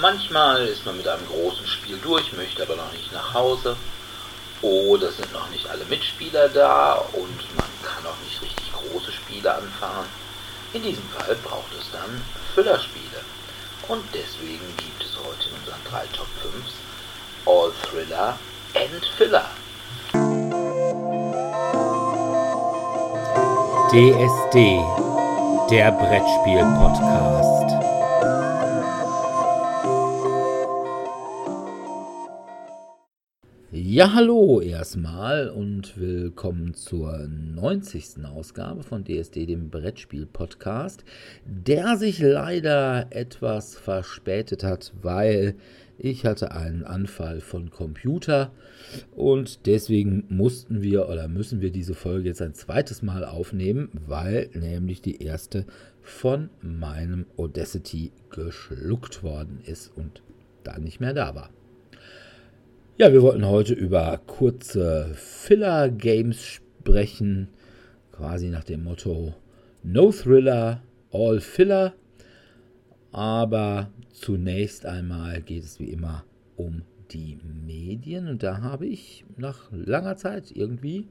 Manchmal ist man mit einem großen Spiel durch, möchte aber noch nicht nach Hause. Oder sind noch nicht alle Mitspieler da und man kann auch nicht richtig große Spiele anfangen. In diesem Fall braucht es dann Füllerspiele. Und deswegen gibt es heute in unseren drei Top 5 All Thriller and Filler. DSD, der Brettspiel-Podcast. Ja, hallo erstmal und willkommen zur 90. Ausgabe von DSD, dem Brettspiel-Podcast, der sich leider etwas verspätet hat, weil ich hatte einen Anfall von Computer und deswegen mussten wir oder müssen wir diese Folge jetzt ein zweites Mal aufnehmen, weil nämlich die erste von meinem Audacity geschluckt worden ist und dann nicht mehr da war. Ja, wir wollten heute über kurze Filler-Games sprechen, quasi nach dem Motto No Thriller, All Filler. Aber zunächst einmal geht es wie immer um die Medien und da habe ich nach langer Zeit irgendwie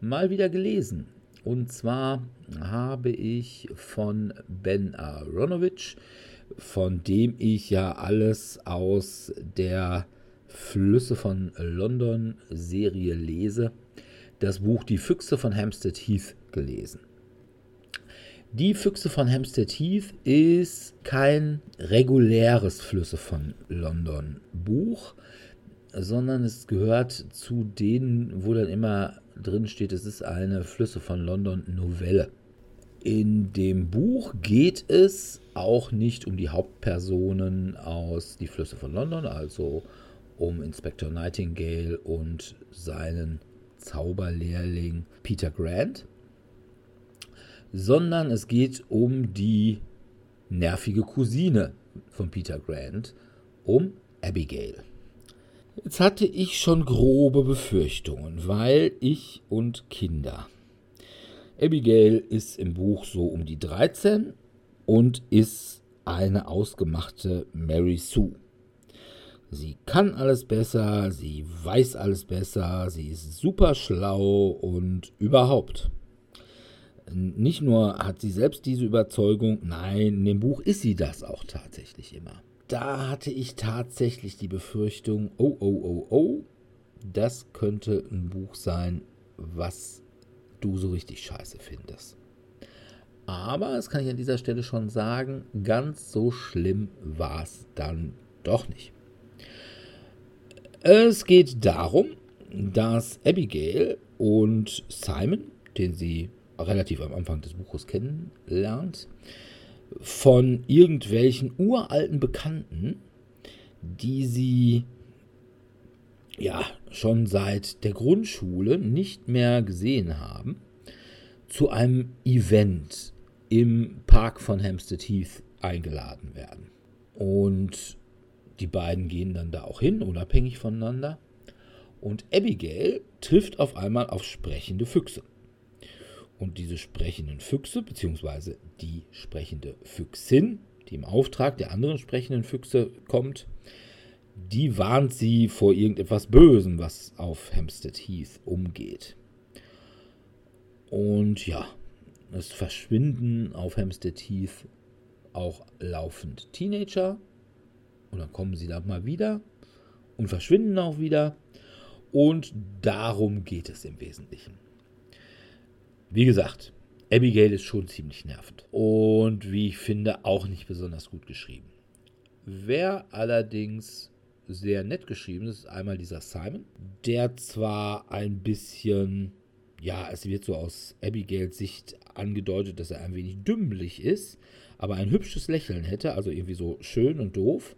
mal wieder gelesen. Und zwar habe ich von Ben Aronovich, von dem ich ja alles aus der Flüsse von London Serie lese, das Buch Die Füchse von Hampstead Heath gelesen. Die Füchse von Hampstead Heath ist kein reguläres Flüsse von London Buch, sondern es gehört zu denen, wo dann immer drin steht, es ist eine Flüsse von London Novelle. In dem Buch geht es auch nicht um die Hauptpersonen aus Die Flüsse von London, also um Inspector Nightingale und seinen Zauberlehrling Peter Grant, sondern es geht um die nervige Cousine von Peter Grant, um Abigail. Jetzt hatte ich schon grobe Befürchtungen, weil ich und Kinder. Abigail ist im Buch so um die 13 und ist eine ausgemachte Mary Sue. Sie kann alles besser, sie weiß alles besser, sie ist super schlau und überhaupt. Nicht nur hat sie selbst diese Überzeugung, nein, in dem Buch ist sie das auch tatsächlich immer. Da hatte ich tatsächlich die Befürchtung, oh, oh, oh, oh, das könnte ein Buch sein, was du so richtig scheiße findest. Aber, das kann ich an dieser Stelle schon sagen, ganz so schlimm war es dann doch nicht. Es geht darum, dass Abigail und Simon, den sie relativ am Anfang des Buches kennenlernt, von irgendwelchen uralten Bekannten, die sie ja schon seit der Grundschule nicht mehr gesehen haben, zu einem Event im Park von Hampstead Heath eingeladen werden. Und die beiden gehen dann da auch hin, unabhängig voneinander. Und Abigail trifft auf einmal auf sprechende Füchse. Und diese sprechenden Füchse, beziehungsweise die sprechende Füchsin, die im Auftrag der anderen sprechenden Füchse kommt, die warnt sie vor irgendetwas Bösem, was auf Hampstead Heath umgeht. Und ja, es verschwinden auf Hampstead Heath auch laufend Teenager, und dann kommen sie da mal wieder und verschwinden auch wieder. Und darum geht es im Wesentlichen. Wie gesagt, Abigail ist schon ziemlich nervend. Und wie ich finde, auch nicht besonders gut geschrieben. Wer allerdings sehr nett geschrieben ist, ist einmal dieser Simon, der zwar ein bisschen, ja, es wird so aus Abigails Sicht angedeutet, dass er ein wenig dümmlich ist, aber ein hübsches Lächeln hätte, also irgendwie so schön und doof.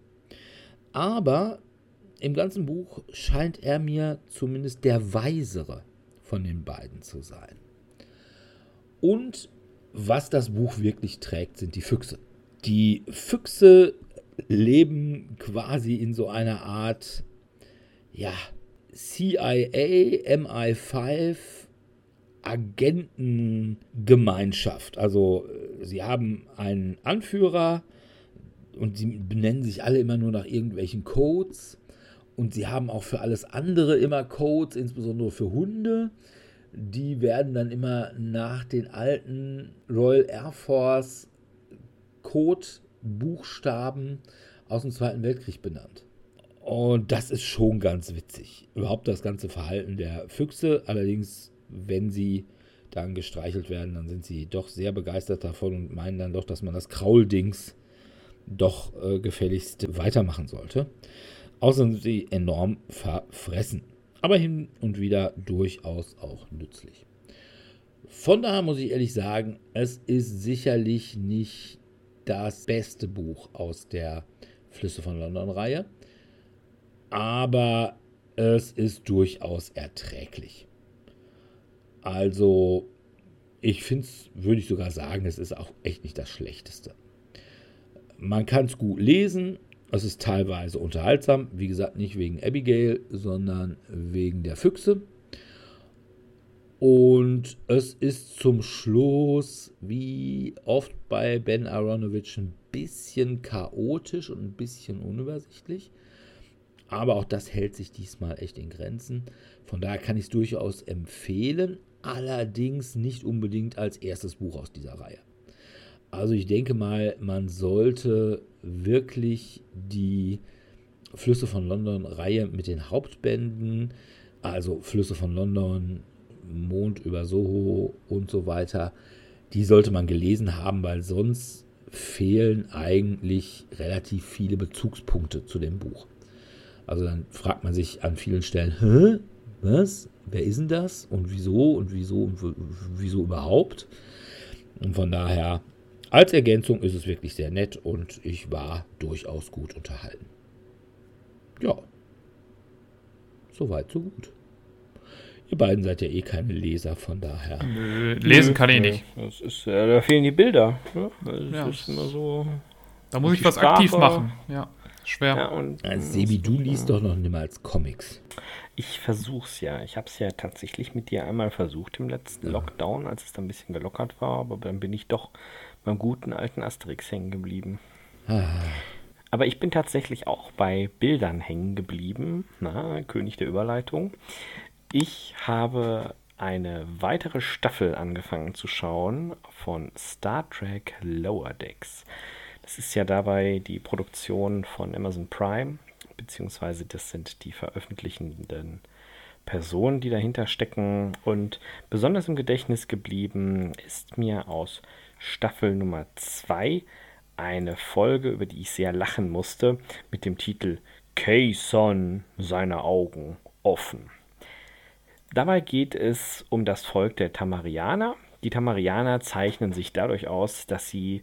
Aber im ganzen Buch scheint er mir zumindest der weisere von den beiden zu sein. Und was das Buch wirklich trägt, sind die Füchse. Die Füchse leben quasi in so einer Art, ja, CIA, MI5, Agentengemeinschaft. Also sie haben einen Anführer, und sie benennen sich alle immer nur nach irgendwelchen Codes. Und sie haben auch für alles andere immer Codes, insbesondere für Hunde. Die werden dann immer nach den alten Royal Air Force Code-Buchstaben aus dem Zweiten Weltkrieg benannt. Und das ist schon ganz witzig. Überhaupt das ganze Verhalten der Füchse. Allerdings, wenn sie dann gestreichelt werden, dann sind sie doch sehr begeistert davon und meinen dann doch, dass man das Krauldings doch äh, gefälligst weitermachen sollte. Außerdem sind sie enorm verfressen. Aber hin und wieder durchaus auch nützlich. Von daher muss ich ehrlich sagen, es ist sicherlich nicht das beste Buch aus der Flüsse von London Reihe. Aber es ist durchaus erträglich. Also, ich finde es, würde ich sogar sagen, es ist auch echt nicht das Schlechteste. Man kann es gut lesen, es ist teilweise unterhaltsam, wie gesagt, nicht wegen Abigail, sondern wegen der Füchse. Und es ist zum Schluss, wie oft bei Ben Aronovich, ein bisschen chaotisch und ein bisschen unübersichtlich. Aber auch das hält sich diesmal echt in Grenzen. Von daher kann ich es durchaus empfehlen, allerdings nicht unbedingt als erstes Buch aus dieser Reihe. Also ich denke mal, man sollte wirklich die Flüsse von London Reihe mit den Hauptbänden, also Flüsse von London, Mond über Soho und so weiter, die sollte man gelesen haben, weil sonst fehlen eigentlich relativ viele Bezugspunkte zu dem Buch. Also dann fragt man sich an vielen Stellen, Hä? was? Wer ist denn das? Und wieso? Und wieso? Und wieso überhaupt? Und von daher, als Ergänzung ist es wirklich sehr nett und ich war durchaus gut unterhalten. Ja. Soweit, so gut. Ihr beiden seid ja eh keine Leser, von daher. Nö, lesen kann ich nicht. Das ist, äh, da fehlen die Bilder. Ne? Das ja. ist immer so. Da muss ich was Sprache. aktiv machen. Ja. Schwer. Ja, und, ja, Sebi, du liest doch noch niemals Comics. Ich versuch's ja. Ich habe es ja tatsächlich mit dir einmal versucht im letzten ja. Lockdown, als es dann ein bisschen gelockert war, aber dann bin ich doch beim guten alten Asterix hängen geblieben. Ah. Aber ich bin tatsächlich auch bei Bildern hängen geblieben. Na, König der Überleitung. Ich habe eine weitere Staffel angefangen zu schauen von Star Trek Lower Decks. Das ist ja dabei die Produktion von Amazon Prime, beziehungsweise das sind die veröffentlichenden Personen, die dahinter stecken. Und besonders im Gedächtnis geblieben ist mir aus Staffel Nummer 2 eine Folge, über die ich sehr lachen musste, mit dem Titel Kayson, seine Augen offen. Dabei geht es um das Volk der Tamarianer. Die Tamarianer zeichnen sich dadurch aus, dass sie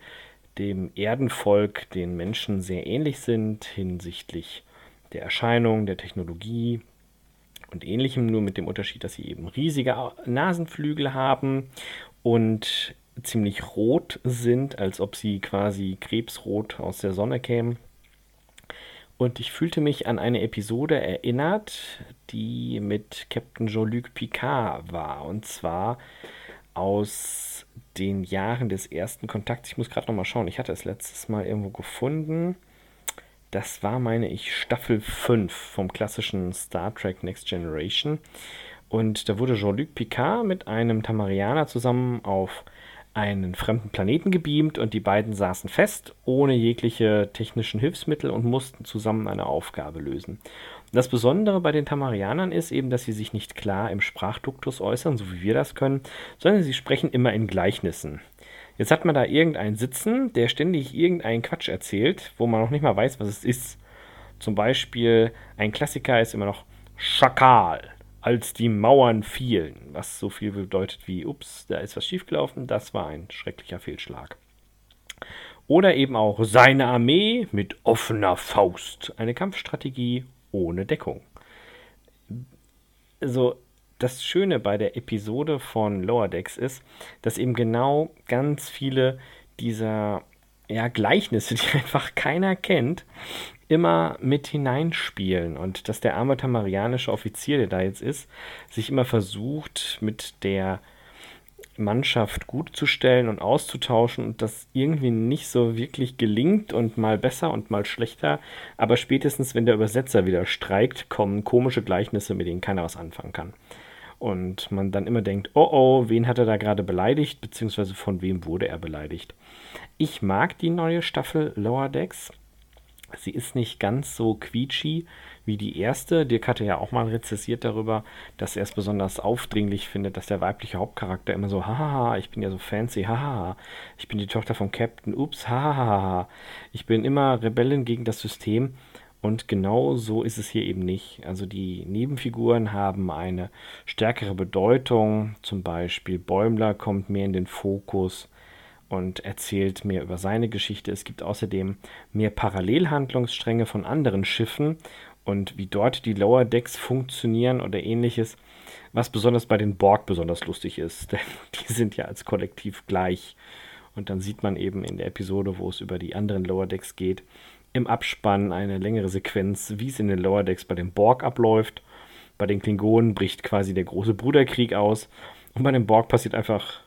dem Erdenvolk, den Menschen sehr ähnlich sind hinsichtlich der Erscheinung, der Technologie und ähnlichem, nur mit dem Unterschied, dass sie eben riesige Nasenflügel haben und ziemlich rot sind, als ob sie quasi krebsrot aus der Sonne kämen. Und ich fühlte mich an eine Episode erinnert, die mit Captain Jean-Luc Picard war. Und zwar aus den Jahren des ersten Kontakts. Ich muss gerade noch mal schauen. Ich hatte es letztes Mal irgendwo gefunden. Das war, meine ich, Staffel 5 vom klassischen Star Trek Next Generation. Und da wurde Jean-Luc Picard mit einem Tamarianer zusammen auf einen fremden Planeten gebeamt und die beiden saßen fest, ohne jegliche technischen Hilfsmittel und mussten zusammen eine Aufgabe lösen. Das Besondere bei den Tamarianern ist eben, dass sie sich nicht klar im Sprachduktus äußern, so wie wir das können, sondern sie sprechen immer in Gleichnissen. Jetzt hat man da irgendeinen sitzen, der ständig irgendeinen Quatsch erzählt, wo man noch nicht mal weiß, was es ist. Zum Beispiel ein Klassiker ist immer noch Schakal, als die Mauern fielen, was so viel bedeutet wie, ups, da ist was schiefgelaufen, das war ein schrecklicher Fehlschlag. Oder eben auch seine Armee mit offener Faust, eine Kampfstrategie ohne Deckung. Also das Schöne bei der Episode von Lower Decks ist, dass eben genau ganz viele dieser ja, Gleichnisse, die einfach keiner kennt, immer mit hineinspielen und dass der arme tamarianische Offizier, der da jetzt ist, sich immer versucht, mit der Mannschaft gut zu stellen und auszutauschen und das irgendwie nicht so wirklich gelingt und mal besser und mal schlechter. Aber spätestens, wenn der Übersetzer wieder streikt, kommen komische Gleichnisse, mit denen keiner was anfangen kann. Und man dann immer denkt, oh oh, wen hat er da gerade beleidigt, beziehungsweise von wem wurde er beleidigt. Ich mag die neue Staffel Lower Decks. Sie ist nicht ganz so quietschy wie die erste. Dirk hatte ja auch mal rezessiert darüber, dass er es besonders aufdringlich findet, dass der weibliche Hauptcharakter immer so, haha, ich bin ja so fancy, haha, ich bin die Tochter vom Captain, ups, haha, ich bin immer Rebellin gegen das System. Und genau so ist es hier eben nicht. Also die Nebenfiguren haben eine stärkere Bedeutung. Zum Beispiel Bäumler kommt mehr in den Fokus und erzählt mehr über seine Geschichte. Es gibt außerdem mehr Parallelhandlungsstränge von anderen Schiffen und wie dort die Lower Decks funktionieren oder ähnliches, was besonders bei den Borg besonders lustig ist, denn die sind ja als Kollektiv gleich. Und dann sieht man eben in der Episode, wo es über die anderen Lower Decks geht, im Abspann eine längere Sequenz, wie es in den Lower Decks bei den Borg abläuft. Bei den Klingonen bricht quasi der große Bruderkrieg aus und bei den Borg passiert einfach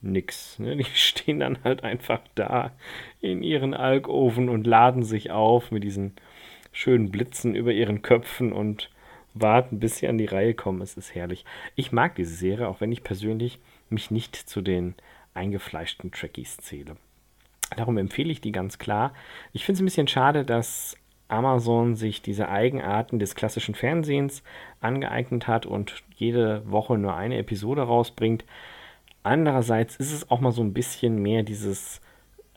nix. Ne? Die stehen dann halt einfach da in ihren Alkoven und laden sich auf mit diesen schönen Blitzen über ihren Köpfen und warten, bis sie an die Reihe kommen. Es ist herrlich. Ich mag diese Serie, auch wenn ich persönlich mich nicht zu den eingefleischten Trekkies zähle. Darum empfehle ich die ganz klar. Ich finde es ein bisschen schade, dass Amazon sich diese Eigenarten des klassischen Fernsehens angeeignet hat und jede Woche nur eine Episode rausbringt. Andererseits ist es auch mal so ein bisschen mehr dieses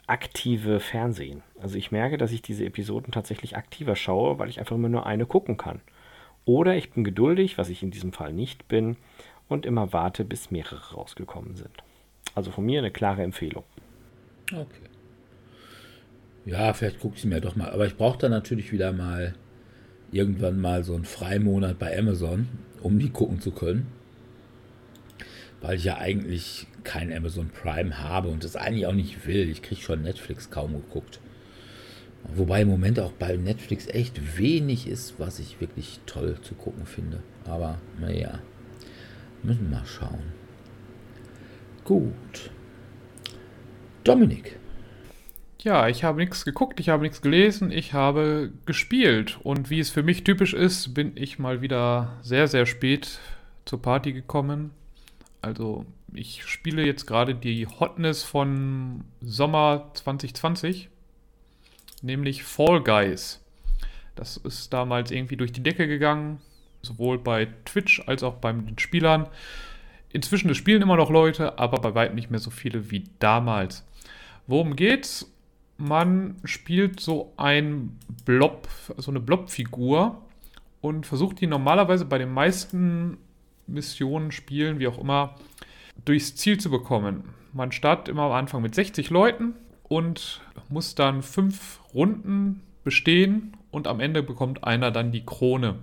aktive Fernsehen. Also ich merke, dass ich diese Episoden tatsächlich aktiver schaue, weil ich einfach immer nur eine gucken kann. Oder ich bin geduldig, was ich in diesem Fall nicht bin, und immer warte, bis mehrere rausgekommen sind. Also von mir eine klare Empfehlung. Okay. Ja, vielleicht gucke ich sie mir doch mal. Aber ich brauche dann natürlich wieder mal irgendwann mal so einen Freimonat bei Amazon, um die gucken zu können weil ich ja eigentlich kein Amazon Prime habe und das eigentlich auch nicht will. Ich kriege schon Netflix kaum geguckt. Wobei im Moment auch bei Netflix echt wenig ist, was ich wirklich toll zu gucken finde. Aber naja, müssen wir mal schauen. Gut. Dominik. Ja, ich habe nichts geguckt, ich habe nichts gelesen, ich habe gespielt. Und wie es für mich typisch ist, bin ich mal wieder sehr, sehr spät zur Party gekommen. Also ich spiele jetzt gerade die Hotness von Sommer 2020, nämlich Fall Guys. Das ist damals irgendwie durch die Decke gegangen, sowohl bei Twitch als auch bei den Spielern. Inzwischen spielen immer noch Leute, aber bei weitem nicht mehr so viele wie damals. Worum geht's? Man spielt so ein Blob, so eine Blobfigur und versucht die normalerweise bei den meisten Missionen, Spielen, wie auch immer, durchs Ziel zu bekommen. Man startet immer am Anfang mit 60 Leuten und muss dann fünf Runden bestehen und am Ende bekommt einer dann die Krone.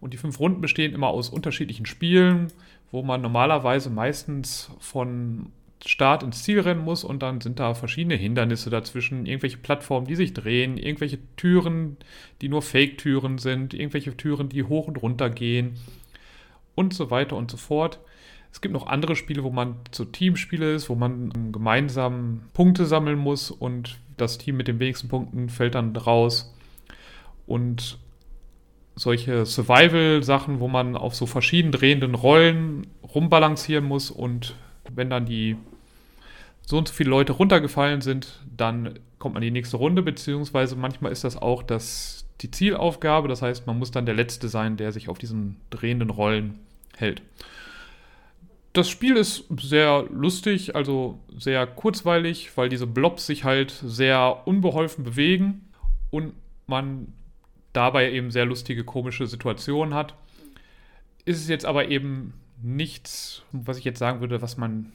Und die fünf Runden bestehen immer aus unterschiedlichen Spielen, wo man normalerweise meistens von Start ins Ziel rennen muss und dann sind da verschiedene Hindernisse dazwischen, irgendwelche Plattformen, die sich drehen, irgendwelche Türen, die nur Fake-Türen sind, irgendwelche Türen, die hoch und runter gehen und so weiter und so fort. Es gibt noch andere Spiele, wo man zu Teamspiele ist, wo man gemeinsam Punkte sammeln muss und das Team mit den wenigsten Punkten fällt dann raus. Und solche Survival-Sachen, wo man auf so verschieden drehenden Rollen rumbalancieren muss und wenn dann die so und so viele Leute runtergefallen sind, dann kommt man in die nächste Runde, beziehungsweise manchmal ist das auch das, die Zielaufgabe, das heißt, man muss dann der Letzte sein, der sich auf diesen drehenden Rollen hält. Das Spiel ist sehr lustig, also sehr kurzweilig, weil diese Blobs sich halt sehr unbeholfen bewegen und man dabei eben sehr lustige, komische Situationen hat. Ist es jetzt aber eben nichts, was ich jetzt sagen würde, was man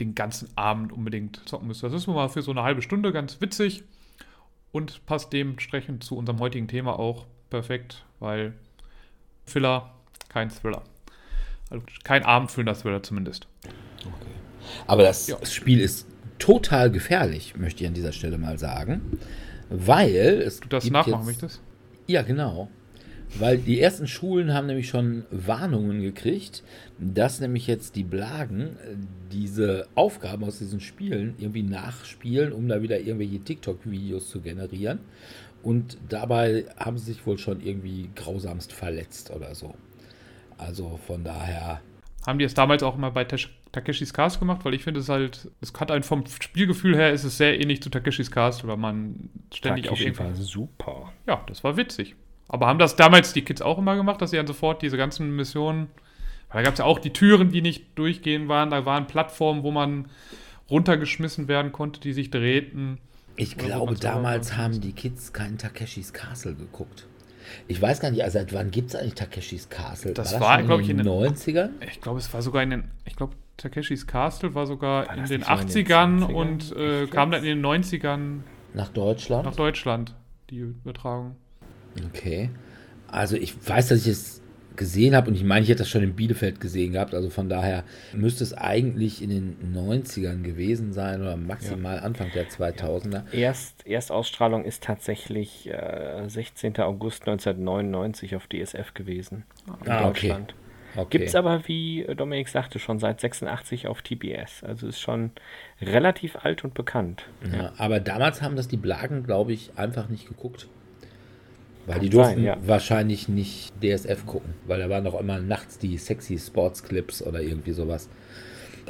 den ganzen Abend unbedingt zocken müsste. Das ist nur mal für so eine halbe Stunde ganz witzig und passt dementsprechend zu unserem heutigen Thema auch perfekt, weil Filler, kein Thriller. Also kein abendfüllender Thriller zumindest. Okay. Aber das ja. Spiel ist total gefährlich, möchte ich an dieser Stelle mal sagen. Weil es. Du das nachmachen jetzt, möchtest? Ja, genau. Weil die ersten Schulen haben nämlich schon Warnungen gekriegt, dass nämlich jetzt die Blagen äh, diese Aufgaben aus diesen Spielen irgendwie nachspielen, um da wieder irgendwelche TikTok-Videos zu generieren. Und dabei haben sie sich wohl schon irgendwie grausamst verletzt oder so. Also von daher. Haben die es damals auch immer bei Takeshis Cast gemacht? Weil ich finde es halt, es hat einen vom Spielgefühl her, ist es sehr ähnlich zu Takeshis Cast, weil man ständig Takeshi auf jeden Fall. war super. Ja, das war witzig. Aber haben das damals die Kids auch immer gemacht, dass sie dann sofort diese ganzen Missionen. Weil da gab es ja auch die Türen, die nicht durchgehen waren. Da waren Plattformen, wo man runtergeschmissen werden konnte, die sich drehten. Ich glaube, damals mal- haben die Kids keinen Takeshis Castle geguckt. Ich weiß gar nicht, also seit wann gibt es eigentlich Takeshis Castle? Das war, schon glaub ich, in den den- 90ern? Ich glaube, es war sogar in den. Ich glaube, Takeshis Castle war sogar War in den nicht so in den 80ern 20ern? und äh, kam dann in den 90ern Nach Deutschland? nach Deutschland, die Übertragung. Okay. Also ich weiß, dass ich es gesehen habe und ich meine, ich hätte das schon in Bielefeld gesehen gehabt. Also von daher müsste es eigentlich in den 90ern gewesen sein oder maximal Anfang der 2000er. Erst, Erstausstrahlung ist tatsächlich äh, 16. August 1999 auf DSF gewesen. In Ah, okay. Deutschland. Okay. Gibt es aber, wie Dominik sagte, schon seit 86 auf TBS. Also ist schon relativ alt und bekannt. Ja, aber damals haben das die Blagen, glaube ich, einfach nicht geguckt. Weil die durften sein, ja. wahrscheinlich nicht DSF gucken, weil da waren doch immer nachts die sexy Sports Clips oder irgendwie sowas.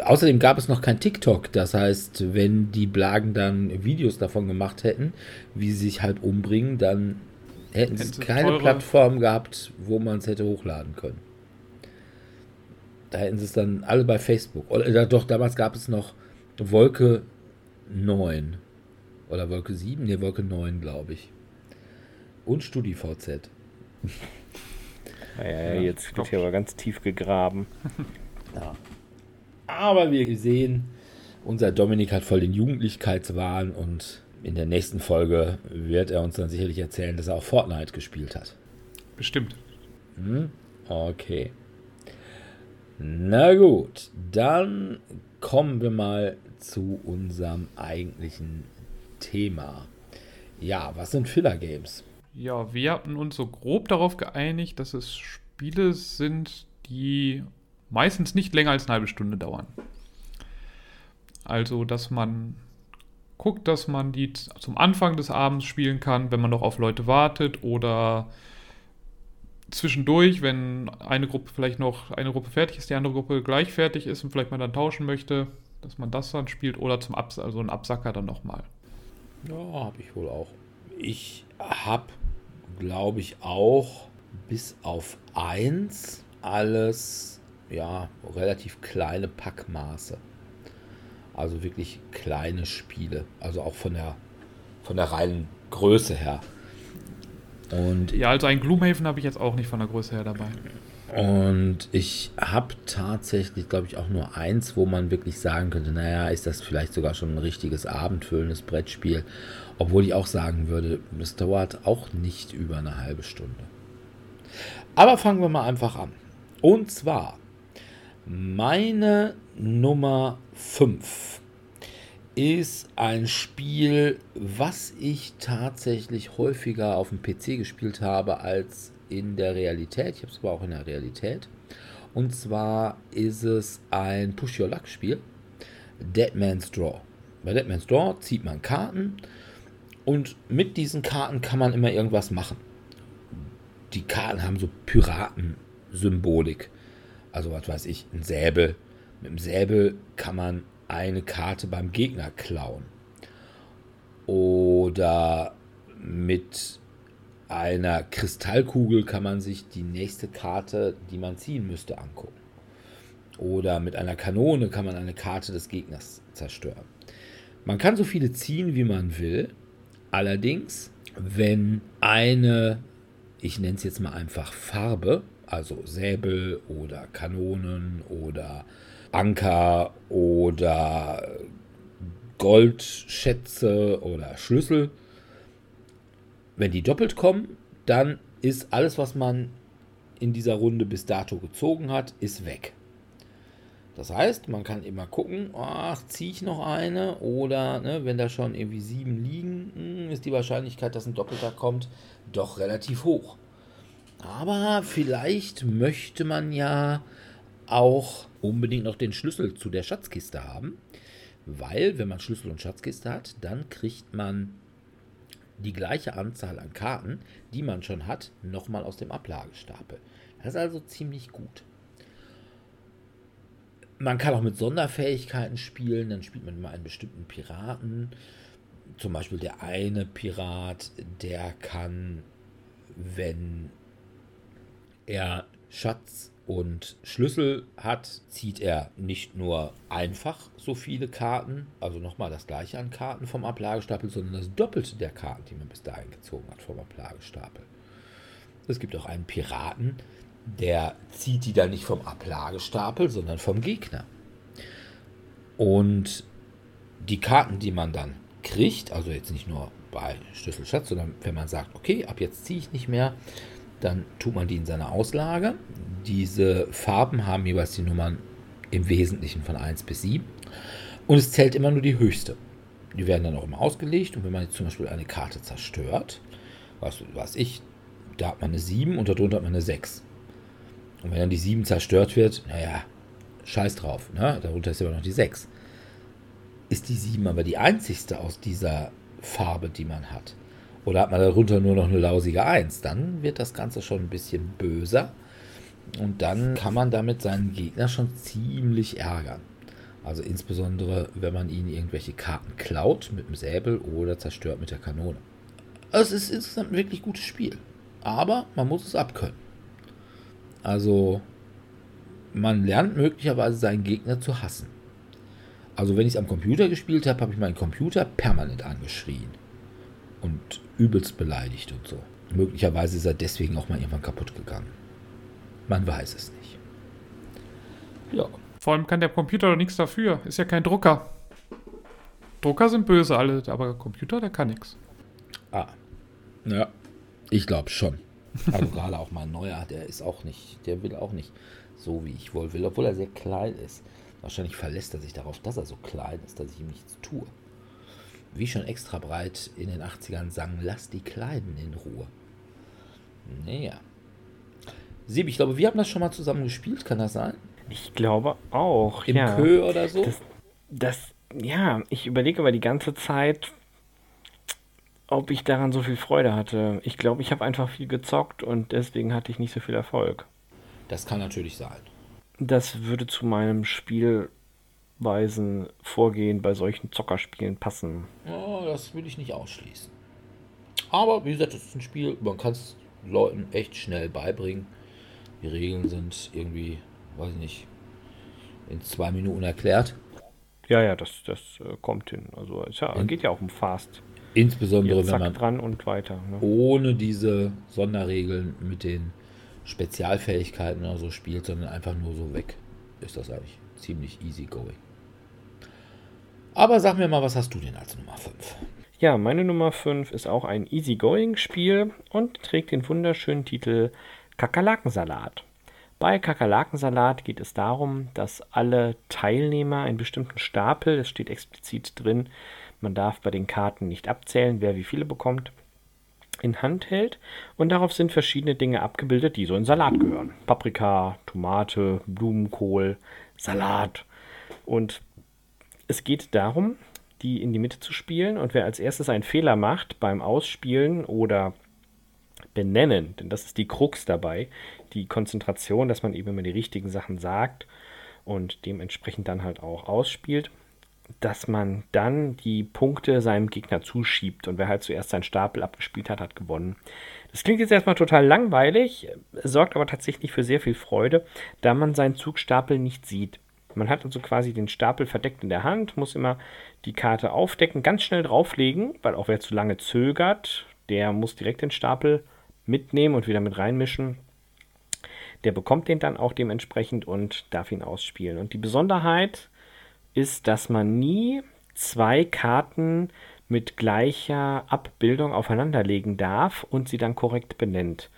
Außerdem gab es noch kein TikTok, das heißt, wenn die Blagen dann Videos davon gemacht hätten, wie sie sich halt umbringen, dann hätten sie Hätten sie keine teure- Plattform gehabt, wo man es hätte hochladen können. Da hätten sie es dann alle bei Facebook. Oder äh, doch, damals gab es noch Wolke 9. Oder Wolke 7? Ne, Wolke 9, glaube ich. Und StudiVZ. Ja, ja, Ja, jetzt wird hier aber ganz tief gegraben. Aber wir sehen, unser Dominik hat voll den Jugendlichkeitswahn und in der nächsten Folge wird er uns dann sicherlich erzählen, dass er auch Fortnite gespielt hat. Bestimmt. Hm? Okay. Na gut, dann kommen wir mal zu unserem eigentlichen Thema. Ja, was sind Filler Games? Ja, wir hatten uns so grob darauf geeinigt, dass es Spiele sind, die meistens nicht länger als eine halbe Stunde dauern. Also, dass man guckt, dass man die zum Anfang des Abends spielen kann, wenn man noch auf Leute wartet oder zwischendurch, wenn eine Gruppe vielleicht noch eine Gruppe fertig ist, die andere Gruppe gleich fertig ist und vielleicht mal dann tauschen möchte, dass man das dann spielt oder zum Abs also ein Absacker dann nochmal. Ja, habe ich wohl auch. Ich habe, glaube ich, auch bis auf eins alles, ja, relativ kleine Packmaße. Also wirklich kleine Spiele. Also auch von der, von der reinen Größe her. Und Ja, also ein Gloomhaven habe ich jetzt auch nicht von der Größe her dabei. Und ich habe tatsächlich, glaube ich, auch nur eins, wo man wirklich sagen könnte, naja, ist das vielleicht sogar schon ein richtiges abendfüllendes Brettspiel. Obwohl ich auch sagen würde, das dauert auch nicht über eine halbe Stunde. Aber fangen wir mal einfach an. Und zwar meine Nummer 5 ist ein Spiel, was ich tatsächlich häufiger auf dem PC gespielt habe als in der Realität. Ich habe es aber auch in der Realität. Und zwar ist es ein Push Your Luck Spiel. Dead Man's Draw. Bei Dead Man's Draw zieht man Karten und mit diesen Karten kann man immer irgendwas machen. Die Karten haben so Piratensymbolik. Also was weiß ich, ein Säbel. Mit dem Säbel kann man eine Karte beim Gegner klauen. Oder mit einer Kristallkugel kann man sich die nächste Karte, die man ziehen müsste, angucken. Oder mit einer Kanone kann man eine Karte des Gegners zerstören. Man kann so viele ziehen, wie man will. Allerdings, wenn eine, ich nenne es jetzt mal einfach Farbe, also Säbel oder Kanonen oder Anker oder Goldschätze oder Schlüssel, wenn die doppelt kommen, dann ist alles, was man in dieser Runde bis dato gezogen hat, ist weg. Das heißt, man kann immer gucken, ach, ziehe ich noch eine oder ne, wenn da schon irgendwie sieben liegen, hm, ist die Wahrscheinlichkeit, dass ein Doppelter kommt, doch relativ hoch. Aber vielleicht möchte man ja auch unbedingt noch den Schlüssel zu der Schatzkiste haben. Weil, wenn man Schlüssel und Schatzkiste hat, dann kriegt man die gleiche Anzahl an Karten, die man schon hat, nochmal aus dem Ablagestapel. Das ist also ziemlich gut. Man kann auch mit Sonderfähigkeiten spielen, dann spielt man immer einen bestimmten Piraten. Zum Beispiel der eine Pirat, der kann, wenn er Schatz und Schlüssel hat, zieht er nicht nur einfach so viele Karten, also nochmal das gleiche an Karten vom Ablagestapel, sondern das Doppelte der Karten, die man bis dahin gezogen hat vom Ablagestapel. Es gibt auch einen Piraten, der zieht die dann nicht vom Ablagestapel, sondern vom Gegner. Und die Karten, die man dann kriegt, also jetzt nicht nur bei Schlüsselschatz, sondern wenn man sagt, okay, ab jetzt ziehe ich nicht mehr, dann tut man die in seine Auslage. Diese Farben haben jeweils die Nummern im Wesentlichen von 1 bis 7. Und es zählt immer nur die höchste. Die werden dann auch immer ausgelegt. Und wenn man jetzt zum Beispiel eine Karte zerstört, was weiß ich, da hat man eine 7 und darunter hat man eine 6. Und wenn dann die 7 zerstört wird, naja, scheiß drauf, ne? darunter ist immer noch die 6. Ist die 7 aber die einzigste aus dieser Farbe, die man hat, oder hat man darunter nur noch eine lausige 1, dann wird das Ganze schon ein bisschen böser. Und dann kann man damit seinen Gegner schon ziemlich ärgern. Also insbesondere, wenn man ihnen irgendwelche Karten klaut mit dem Säbel oder zerstört mit der Kanone. Also es ist insgesamt ein wirklich gutes Spiel. Aber man muss es abkönnen. Also man lernt möglicherweise seinen Gegner zu hassen. Also wenn ich es am Computer gespielt habe, habe ich meinen Computer permanent angeschrien. Und übelst beleidigt und so. Möglicherweise ist er deswegen auch mal irgendwann kaputt gegangen. Man weiß es nicht. Ja. Vor allem kann der Computer doch nichts dafür. Ist ja kein Drucker. Drucker sind böse alle, aber Computer, der kann nichts. Ah. Ja. Ich glaube schon. Also gerade auch mein neuer, der ist auch nicht, der will auch nicht so, wie ich wohl will, obwohl er sehr klein ist. Wahrscheinlich verlässt er sich darauf, dass er so klein ist, dass ich ihm nichts tue wie schon extra breit in den 80ern sang, lass die Kleinen in Ruhe. Naja. Sieb, ich glaube, wir haben das schon mal zusammen gespielt, kann das sein? Ich glaube auch, Im ja. Kö oder so? Das, das, ja, ich überlege aber die ganze Zeit, ob ich daran so viel Freude hatte. Ich glaube, ich habe einfach viel gezockt und deswegen hatte ich nicht so viel Erfolg. Das kann natürlich sein. Das würde zu meinem Spiel Weisen Vorgehen bei solchen Zockerspielen passen. Ja, das will ich nicht ausschließen. Aber wie gesagt, es ist ein Spiel, man kann es Leuten echt schnell beibringen. Die Regeln sind irgendwie, weiß ich nicht, in zwei Minuten erklärt. Ja, ja, das, das äh, kommt hin. Also es ja, geht ja auch um Fast. Insbesondere wenn man dran und weiter. Ne? Ohne diese Sonderregeln mit den Spezialfähigkeiten oder so spielt, sondern einfach nur so weg, ist das eigentlich ziemlich easy going. Aber sag mir mal, was hast du denn als Nummer 5? Ja, meine Nummer 5 ist auch ein Easygoing-Spiel und trägt den wunderschönen Titel Kakerlakensalat. Bei Kakerlakensalat geht es darum, dass alle Teilnehmer einen bestimmten Stapel, das steht explizit drin, man darf bei den Karten nicht abzählen, wer wie viele bekommt, in Hand hält und darauf sind verschiedene Dinge abgebildet, die so in Salat gehören. Paprika, Tomate, Blumenkohl, Salat. Und es geht darum, die in die Mitte zu spielen und wer als erstes einen Fehler macht beim Ausspielen oder benennen, denn das ist die Krux dabei, die Konzentration, dass man eben immer die richtigen Sachen sagt und dementsprechend dann halt auch ausspielt, dass man dann die Punkte seinem Gegner zuschiebt und wer halt zuerst seinen Stapel abgespielt hat, hat gewonnen. Das klingt jetzt erstmal total langweilig, sorgt aber tatsächlich für sehr viel Freude, da man seinen Zugstapel nicht sieht. Man hat also quasi den Stapel verdeckt in der Hand, muss immer die Karte aufdecken, ganz schnell drauflegen, weil auch wer zu lange zögert, der muss direkt den Stapel mitnehmen und wieder mit reinmischen. Der bekommt den dann auch dementsprechend und darf ihn ausspielen. Und die Besonderheit ist, dass man nie zwei Karten mit gleicher Abbildung aufeinanderlegen darf und sie dann korrekt benennt.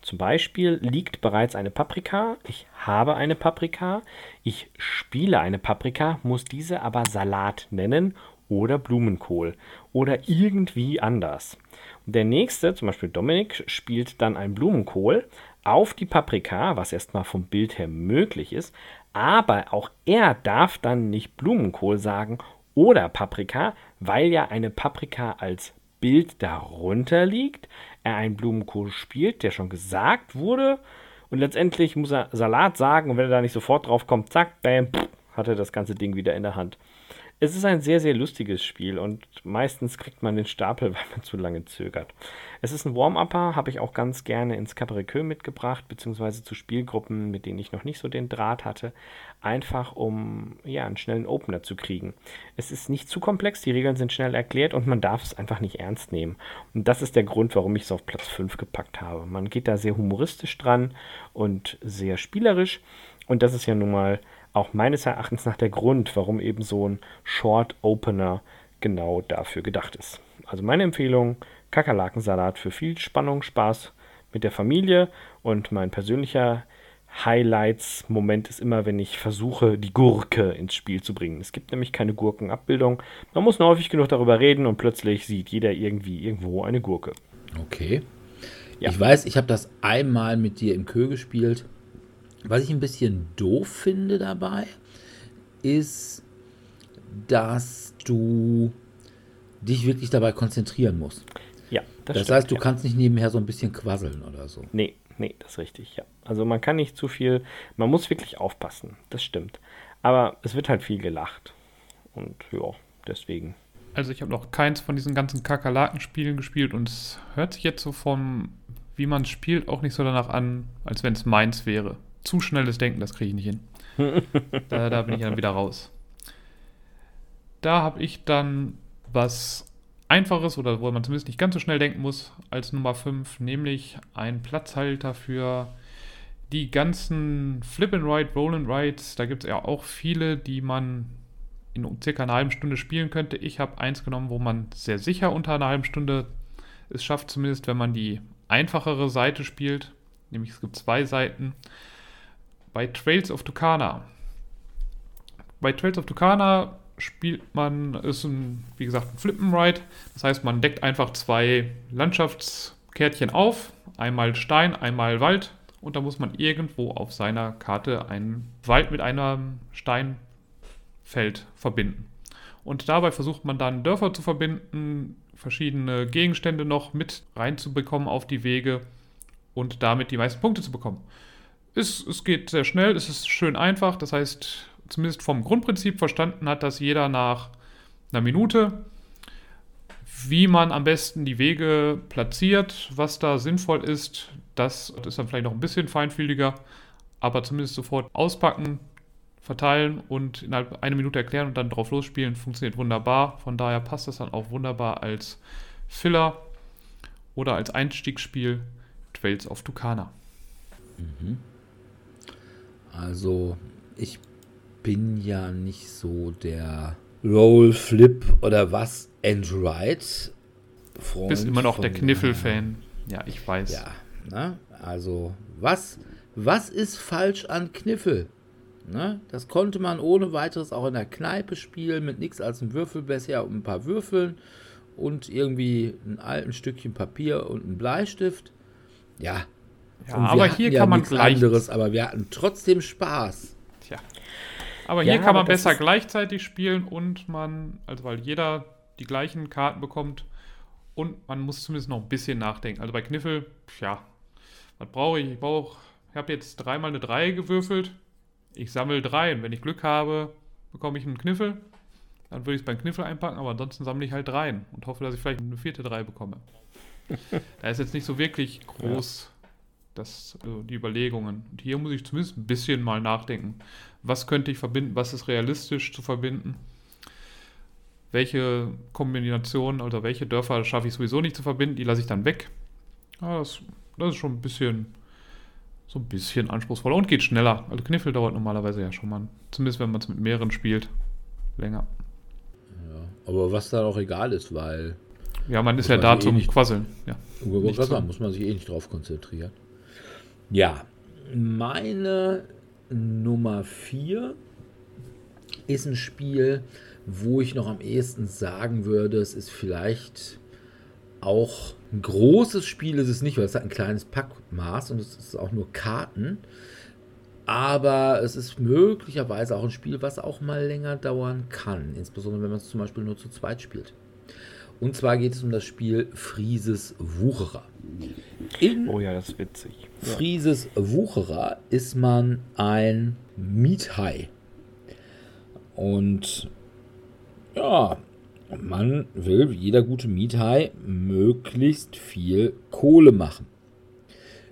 Zum Beispiel liegt bereits eine Paprika, ich habe eine Paprika, ich spiele eine Paprika, muss diese aber Salat nennen oder Blumenkohl oder irgendwie anders. Und Der nächste, zum Beispiel Dominik, spielt dann ein Blumenkohl auf die Paprika, was erstmal vom Bild her möglich ist, aber auch er darf dann nicht Blumenkohl sagen oder Paprika, weil ja eine Paprika als Bild darunter liegt, er einen Blumenkohl spielt, der schon gesagt wurde und letztendlich muss er Salat sagen und wenn er da nicht sofort drauf kommt, zack, bam, pff, hat er das ganze Ding wieder in der Hand. Es ist ein sehr, sehr lustiges Spiel und meistens kriegt man den Stapel, weil man zu lange zögert. Es ist ein Warm-Upper, habe ich auch ganz gerne ins Cabaret mitgebracht, beziehungsweise zu Spielgruppen, mit denen ich noch nicht so den Draht hatte, einfach um ja, einen schnellen Opener zu kriegen. Es ist nicht zu komplex, die Regeln sind schnell erklärt und man darf es einfach nicht ernst nehmen. Und das ist der Grund, warum ich es auf Platz 5 gepackt habe. Man geht da sehr humoristisch dran und sehr spielerisch und das ist ja nun mal auch meines Erachtens nach der Grund, warum eben so ein Short Opener genau dafür gedacht ist. Also meine Empfehlung, Kakerlakensalat für viel Spannung, Spaß mit der Familie und mein persönlicher Highlights-Moment ist immer, wenn ich versuche, die Gurke ins Spiel zu bringen. Es gibt nämlich keine Gurkenabbildung. Man muss nur häufig genug darüber reden und plötzlich sieht jeder irgendwie irgendwo eine Gurke. Okay. Ja. Ich weiß, ich habe das einmal mit dir im Kö gespielt. Was ich ein bisschen doof finde dabei, ist, dass du dich wirklich dabei konzentrieren musst. Ja, das, das stimmt, heißt, du ja. kannst nicht nebenher so ein bisschen quasseln oder so. Nee, nee, das ist richtig, ja. Also man kann nicht zu viel, man muss wirklich aufpassen, das stimmt. Aber es wird halt viel gelacht. Und ja, deswegen. Also ich habe noch keins von diesen ganzen Kakerlakenspielen gespielt und es hört sich jetzt so vom, wie man es spielt, auch nicht so danach an, als wenn es meins wäre zu schnelles Denken, das kriege ich nicht hin. da, da bin ich dann wieder raus. Da habe ich dann was Einfaches oder wo man zumindest nicht ganz so schnell denken muss als Nummer 5, nämlich ein Platzhalter für die ganzen Flip and Ride, Roll and Rides. Da gibt es ja auch viele, die man in circa einer halben Stunde spielen könnte. Ich habe eins genommen, wo man sehr sicher unter einer halben Stunde es schafft, zumindest wenn man die einfachere Seite spielt. Nämlich es gibt zwei Seiten bei Trails of Tucana. Bei Trails of Tucana spielt man, ist ein, wie gesagt, ein Flippenride. Das heißt, man deckt einfach zwei Landschaftskärtchen auf. Einmal Stein, einmal Wald. Und da muss man irgendwo auf seiner Karte einen Wald mit einem Steinfeld verbinden. Und dabei versucht man dann Dörfer zu verbinden, verschiedene Gegenstände noch mit reinzubekommen auf die Wege und damit die meisten Punkte zu bekommen. Es, es geht sehr schnell, es ist schön einfach. Das heißt, zumindest vom Grundprinzip verstanden hat, dass jeder nach einer Minute, wie man am besten die Wege platziert, was da sinnvoll ist, das ist dann vielleicht noch ein bisschen feinfühliger, aber zumindest sofort auspacken, verteilen und innerhalb einer Minute erklären und dann drauf losspielen, funktioniert wunderbar. Von daher passt das dann auch wunderbar als Filler oder als Einstiegsspiel Trails of Tucana. Mhm. Also ich bin ja nicht so der Roll, Flip oder was and Ride Freund. Bist immer noch der Kniffel-Fan. Ja, ich weiß. Ja, ne? also was, was ist falsch an Kniffel? Ne? Das konnte man ohne weiteres auch in der Kneipe spielen, mit nichts als einem Würfelbecher und ein paar Würfeln und irgendwie ein alten Stückchen Papier und ein Bleistift. Ja, ja, aber hier ja kann man gleich. anderes, aber wir hatten trotzdem Spaß. Tja. Aber hier ja, kann man besser gleichzeitig spielen und man, also weil jeder die gleichen Karten bekommt und man muss zumindest noch ein bisschen nachdenken. Also bei Kniffel, ja, was brauche ich? Ich brauche, ich habe jetzt dreimal eine 3 gewürfelt. Ich sammle drei und wenn ich Glück habe, bekomme ich einen Kniffel. Dann würde ich es beim Kniffel einpacken, aber ansonsten sammle ich halt dreien und hoffe, dass ich vielleicht eine vierte 3 bekomme. da ist jetzt nicht so wirklich groß das, also die Überlegungen. Und hier muss ich zumindest ein bisschen mal nachdenken. Was könnte ich verbinden? Was ist realistisch zu verbinden? Welche Kombinationen, also welche Dörfer schaffe ich sowieso nicht zu verbinden? Die lasse ich dann weg. Ja, das, das ist schon ein bisschen, so ein bisschen anspruchsvoller und geht schneller. Also Kniffel dauert normalerweise ja schon mal, zumindest wenn man es mit mehreren spielt, länger. Ja, aber was dann auch egal ist, weil. Ja, man ist ja da eh zum nicht, Quasseln. Ja, muss man sich eh nicht drauf konzentrieren. Ja, meine Nummer 4 ist ein Spiel, wo ich noch am ehesten sagen würde, es ist vielleicht Auch ein großes Spiel ist es nicht, weil es hat ein kleines Packmaß und es ist auch nur Karten. Aber es ist möglicherweise auch ein Spiel, was auch mal länger dauern kann. Insbesondere wenn man es zum Beispiel nur zu zweit spielt. Und zwar geht es um das Spiel Frieses Wucherer. In oh ja, das ist witzig. Frieses Wucherer ist man ein Miethai. Und ja, man will, wie jeder gute Miethai, möglichst viel Kohle machen.